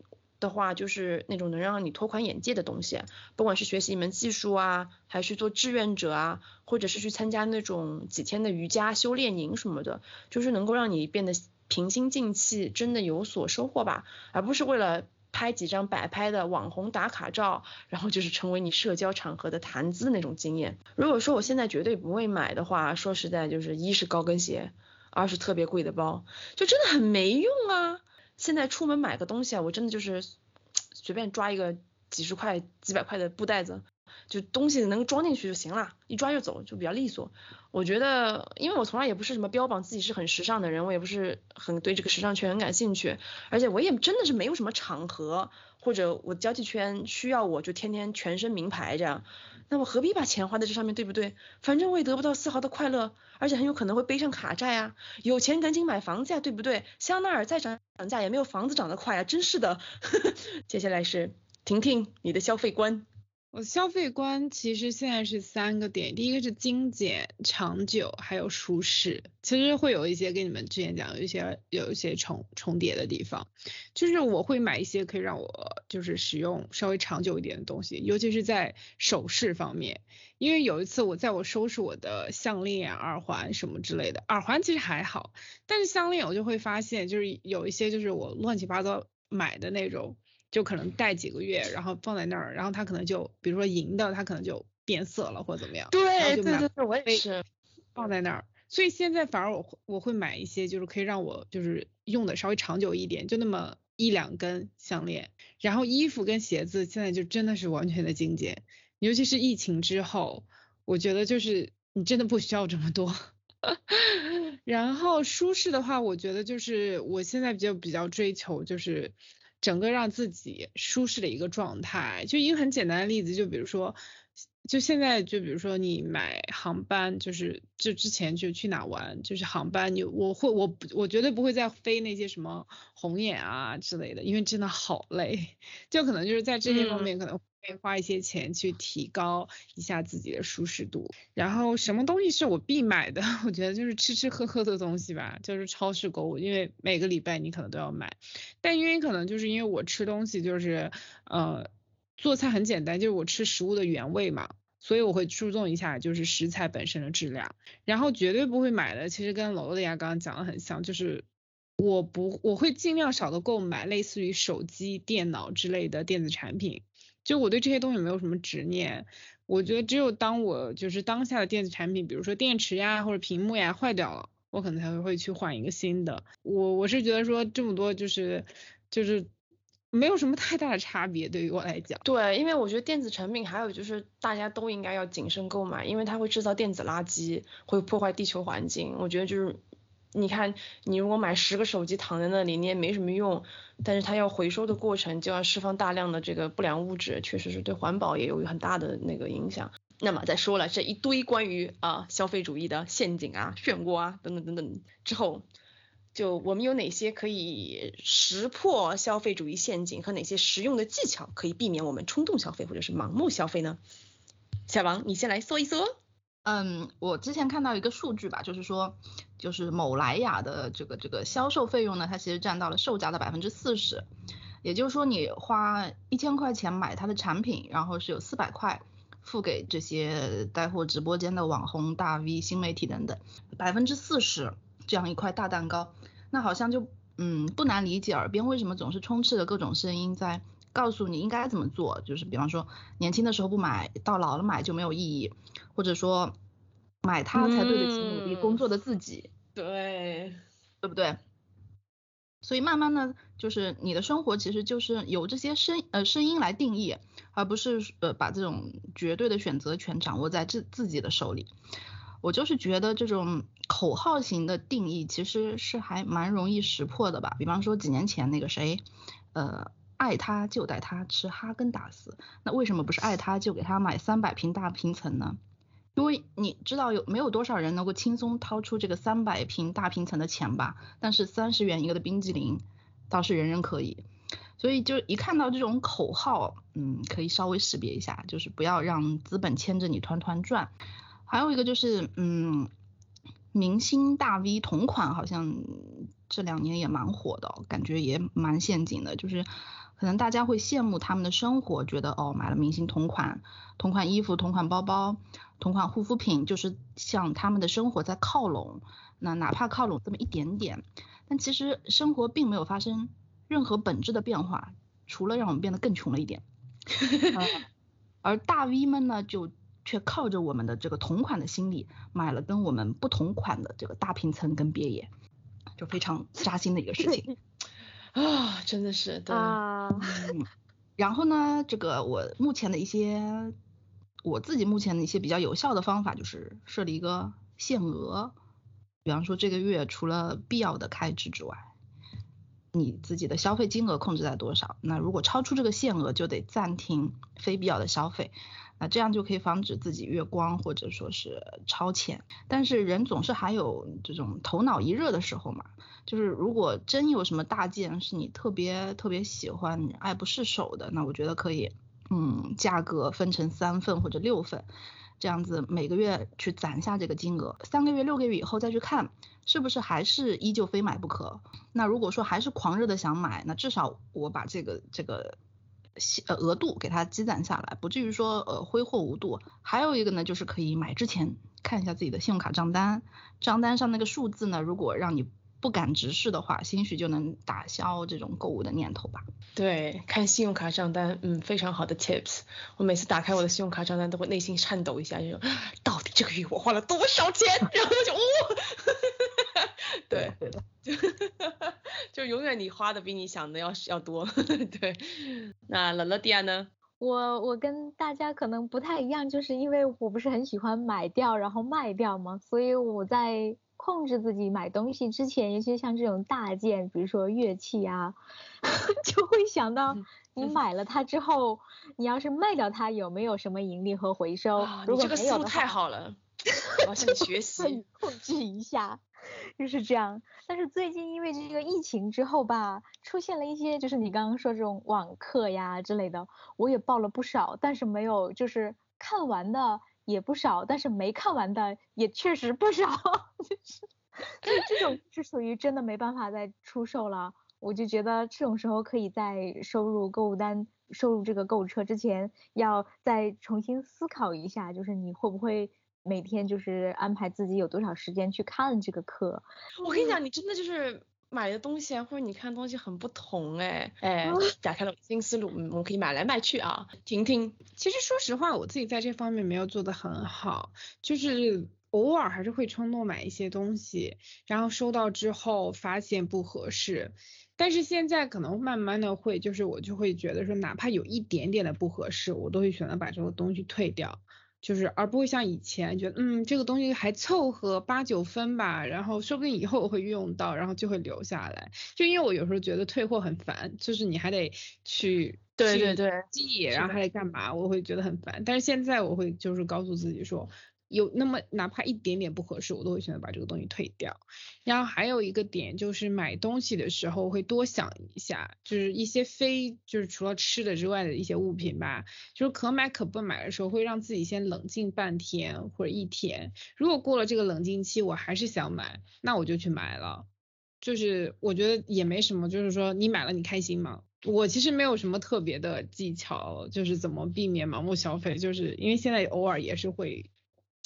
的话，就是那种能让你拓宽眼界的东西，不管是学习一门技术啊，还是做志愿者啊，或者是去参加那种几天的瑜伽修炼营什么的，就是能够让你变得平心静气，真的有所收获吧，而不是为了。拍几张摆拍的网红打卡照，然后就是成为你社交场合的谈资那种经验。如果说我现在绝对不会买的话，说实在就是一是高跟鞋，二是特别贵的包，就真的很没用啊。现在出门买个东西啊，我真的就是 随便抓一个几十块、几百块的布袋子。就东西能装进去就行了，一抓就走，就比较利索。我觉得，因为我从来也不是什么标榜自己是很时尚的人，我也不是很对这个时尚圈很感兴趣，而且我也真的是没有什么场合或者我交际圈需要我就天天全身名牌这样，那我何必把钱花在这上面，对不对？反正我也得不到丝毫的快乐，而且很有可能会背上卡债啊。有钱赶紧买房子呀，对不对？香奈儿再涨涨价也没有房子涨得快啊，真是的。接下来是婷婷，你的消费观。我消费观其实现在是三个点，第一个是精简、长久，还有舒适。其实会有一些跟你们之前讲有一些有一些重重叠的地方，就是我会买一些可以让我就是使用稍微长久一点的东西，尤其是在首饰方面。因为有一次我在我收拾我的项链、耳环什么之类的，耳环其实还好，但是项链我就会发现就是有一些就是我乱七八糟买的那种。就可能戴几个月，然后放在那儿，然后它可能就，比如说银的，它可能就变色了或者怎么样。对对对对，我也是放在那儿。所以现在反而我我会买一些，就是可以让我就是用的稍微长久一点，就那么一两根项链。然后衣服跟鞋子现在就真的是完全的精简，尤其是疫情之后，我觉得就是你真的不需要这么多。然后舒适的话，我觉得就是我现在比较比较追求就是。整个让自己舒适的一个状态，就一个很简单的例子，就比如说，就现在就比如说你买航班，就是就之前就去哪玩，就是航班你我会我我绝对不会再飞那些什么红眼啊之类的，因为真的好累，就可能就是在这些方面可能会。花一些钱去提高一下自己的舒适度，然后什么东西是我必买的？我觉得就是吃吃喝喝的东西吧，就是超市购物，因为每个礼拜你可能都要买。但因为可能就是因为我吃东西就是呃做菜很简单，就是我吃食物的原味嘛，所以我会注重一下就是食材本身的质量。然后绝对不会买的，其实跟罗罗亚刚刚讲的很像，就是我不我会尽量少的购买类似于手机、电脑之类的电子产品。就我对这些东西没有什么执念，我觉得只有当我就是当下的电子产品，比如说电池呀或者屏幕呀坏掉了，我可能才会会去换一个新的。我我是觉得说这么多就是就是没有什么太大的差别对于我来讲。对，因为我觉得电子产品还有就是大家都应该要谨慎购买，因为它会制造电子垃圾，会破坏地球环境。我觉得就是。你看，你如果买十个手机躺在那里，你也没什么用。但是它要回收的过程就要释放大量的这个不良物质，确实是对环保也有很大的那个影响。那么再说了这一堆关于啊消费主义的陷阱啊、漩涡啊等等等等之后，就我们有哪些可以识破消费主义陷阱和哪些实用的技巧可以避免我们冲动消费或者是盲目消费呢？小王，你先来说一说。嗯，我之前看到一个数据吧，就是说，就是某莱雅的这个这个销售费用呢，它其实占到了售价的百分之四十，也就是说，你花一千块钱买它的产品，然后是有四百块付给这些带货直播间的网红、大 V、新媒体等等，百分之四十这样一块大蛋糕，那好像就嗯不难理解耳边为什么总是充斥着各种声音在。告诉你应该怎么做，就是比方说年轻的时候不买到老了买就没有意义，或者说买它才对得起努力工作的自己，对，对不对？所以慢慢的就是你的生活其实就是由这些声呃声音来定义，而不是呃把这种绝对的选择权掌握在自自己的手里。我就是觉得这种口号型的定义其实是还蛮容易识破的吧。比方说几年前那个谁，呃，爱他就带他吃哈根达斯，那为什么不是爱他就给他买三百平大平层呢？因为你知道有没有多少人能够轻松掏出这个三百平大平层的钱吧？但是三十元一个的冰激凌倒是人人可以。所以就一看到这种口号，嗯，可以稍微识别一下，就是不要让资本牵着你团团转。还有一个就是，嗯，明星大 V 同款好像这两年也蛮火的，感觉也蛮陷阱的。就是可能大家会羡慕他们的生活，觉得哦，买了明星同款同款衣服、同款包包、同款护肤品，就是向他们的生活在靠拢。那哪怕靠拢这么一点点，但其实生活并没有发生任何本质的变化，除了让我们变得更穷了一点。而大 V 们呢，就。却靠着我们的这个同款的心理，买了跟我们不同款的这个大平层跟别野，就非常扎心的一个事情 啊，真的是对。嗯，然后呢，这个我目前的一些，我自己目前的一些比较有效的方法就是设立一个限额，比方说这个月除了必要的开支之外，你自己的消费金额控制在多少？那如果超出这个限额，就得暂停非必要的消费。那这样就可以防止自己月光或者说是超前，但是人总是还有这种头脑一热的时候嘛，就是如果真有什么大件是你特别特别喜欢、爱不释手的，那我觉得可以，嗯，价格分成三份或者六份，这样子每个月去攒下这个金额，三个月、六个月以后再去看，是不是还是依旧非买不可？那如果说还是狂热的想买，那至少我把这个这个。呃额度给它积攒下来，不至于说呃挥霍无度。还有一个呢，就是可以买之前看一下自己的信用卡账单，账单上那个数字呢，如果让你不敢直视的话，兴许就能打消这种购物的念头吧。对，看信用卡账单，嗯，非常好的 tips。我每次打开我的信用卡账单，都会内心颤抖一下，就说到底这个月我花了多少钱？然后就哦，对，对的，就 就永远你花的比你想的要要多，对。那乐乐迪亚呢？我我跟大家可能不太一样，就是因为我不是很喜欢买掉然后卖掉嘛，所以我在控制自己买东西之前，尤其像这种大件，比如说乐器啊，就会想到你买了它之后，你要是卖掉它有没有什么盈利和回收？如果太好了，我要向你学习，控制一下。就是这样，但是最近因为这个疫情之后吧，出现了一些就是你刚刚说这种网课呀之类的，我也报了不少，但是没有就是看完的也不少，但是没看完的也确实不少，就是，所以这种是属于真的没办法再出售了，我就觉得这种时候可以在收入购物单、收入这个购物车之前，要再重新思考一下，就是你会不会。每天就是安排自己有多少时间去看这个课。我跟你讲，你真的就是买的东西啊，或者你看东西很不同哎哎，打开了新思路，我们可以买来卖去啊，婷婷。其实说实话，我自己在这方面没有做得很好，就是偶尔还是会冲动买一些东西，然后收到之后发现不合适，但是现在可能慢慢的会，就是我就会觉得说，哪怕有一点点的不合适，我都会选择把这个东西退掉。就是而不会像以前觉得嗯这个东西还凑合八九分吧，然后说不定以后我会用到，然后就会留下来。就因为我有时候觉得退货很烦，就是你还得去对对对寄，然后还得干嘛，我会觉得很烦。但是现在我会就是告诉自己说。有那么哪怕一点点不合适，我都会选择把这个东西退掉。然后还有一个点就是买东西的时候会多想一下，就是一些非就是除了吃的之外的一些物品吧，就是可买可不买的时候，会让自己先冷静半天或者一天。如果过了这个冷静期，我还是想买，那我就去买了。就是我觉得也没什么，就是说你买了你开心吗？我其实没有什么特别的技巧，就是怎么避免盲目消费，就是因为现在偶尔也是会。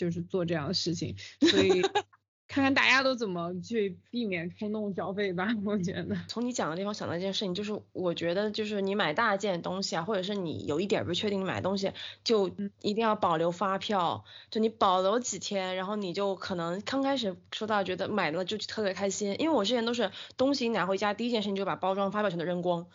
就是做这样的事情，所以 看看大家都怎么去避免冲动消费吧。我觉得从你讲的地方想到一件事情，就是我觉得就是你买大件东西啊，或者是你有一点不确定你买东西，就一定要保留发票。就你保留几天，然后你就可能刚开始收到觉得买了就特别开心，因为我之前都是东西拿回家第一件事情就把包装发票全都扔光，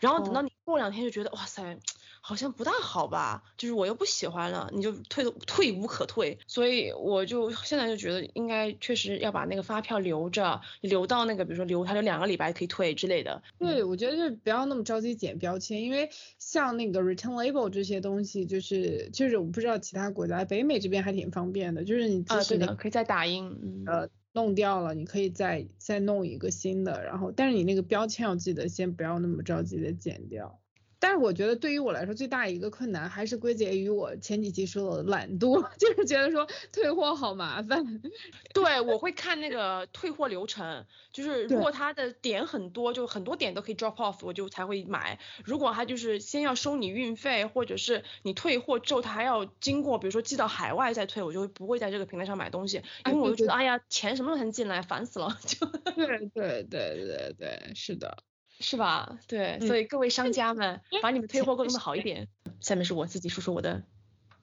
然后等到你过两天就觉得哇塞。好像不大好吧，就是我又不喜欢了，你就退退无可退，所以我就现在就觉得应该确实要把那个发票留着，留到那个比如说留它有两个礼拜可以退之类的。对，我觉得就是不要那么着急剪标签，因为像那个 return label 这些东西，就是就是我不知道其他国家，北美这边还挺方便的，就是你啊对的，可以再打印，呃弄掉了，你可以再再弄一个新的，然后但是你那个标签要记得先不要那么着急的剪掉。但是我觉得对于我来说最大一个困难还是归结于我前几期说的懒惰，就是觉得说退货好麻烦。对，我会看那个退货流程，就是如果它的点很多，就很多点都可以 drop off，我就才会买。如果他就是先要收你运费，或者是你退货之后他还要经过，比如说寄到海外再退，我就不会在这个平台上买东西，因为我就觉得哎呀钱什么时候才能进来，烦死了。就对对对对对，是的。是吧？对，所以各位商家们，把你们退货沟通的好一点。下面是我自己说说我的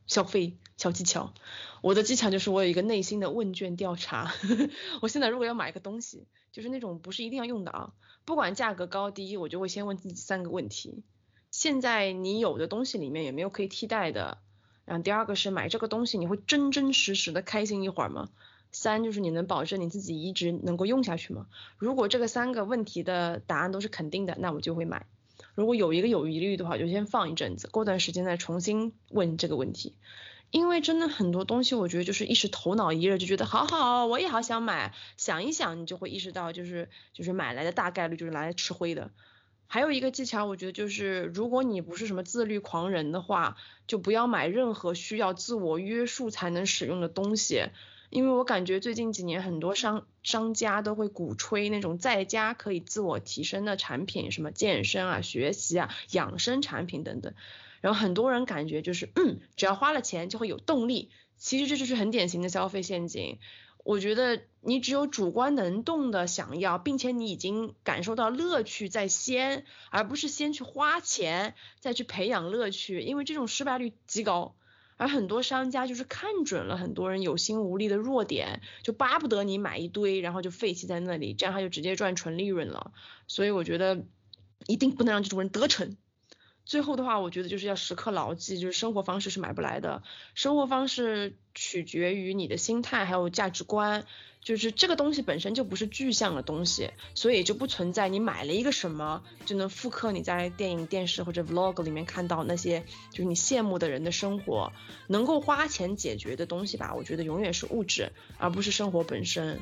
消费小技巧。我的技巧就是我有一个内心的问卷调查。我现在如果要买一个东西，就是那种不是一定要用的啊，不管价格高低，我就会先问自己三个问题：现在你有的东西里面有没有可以替代的？然后第二个是买这个东西你会真真实实的开心一会儿吗？三就是你能保证你自己一直能够用下去吗？如果这个三个问题的答案都是肯定的，那我就会买。如果有一个有疑虑的话，就先放一阵子，过段时间再重新问这个问题。因为真的很多东西，我觉得就是一时头脑一热就觉得好好，我也好想买，想一想你就会意识到，就是就是买来的大概率就是拿来吃灰的。还有一个技巧，我觉得就是如果你不是什么自律狂人的话，就不要买任何需要自我约束才能使用的东西。因为我感觉最近几年很多商商家都会鼓吹那种在家可以自我提升的产品，什么健身啊、学习啊、养生产品等等，然后很多人感觉就是嗯，只要花了钱就会有动力，其实这就是很典型的消费陷阱。我觉得你只有主观能动的想要，并且你已经感受到乐趣在先，而不是先去花钱再去培养乐趣，因为这种失败率极高。而很多商家就是看准了很多人有心无力的弱点，就巴不得你买一堆，然后就废弃在那里，这样他就直接赚纯利润了。所以我觉得一定不能让这种人得逞。最后的话，我觉得就是要时刻牢记，就是生活方式是买不来的，生活方式取决于你的心态还有价值观，就是这个东西本身就不是具象的东西，所以就不存在你买了一个什么就能复刻你在电影、电视或者 vlog 里面看到那些就是你羡慕的人的生活，能够花钱解决的东西吧，我觉得永远是物质，而不是生活本身。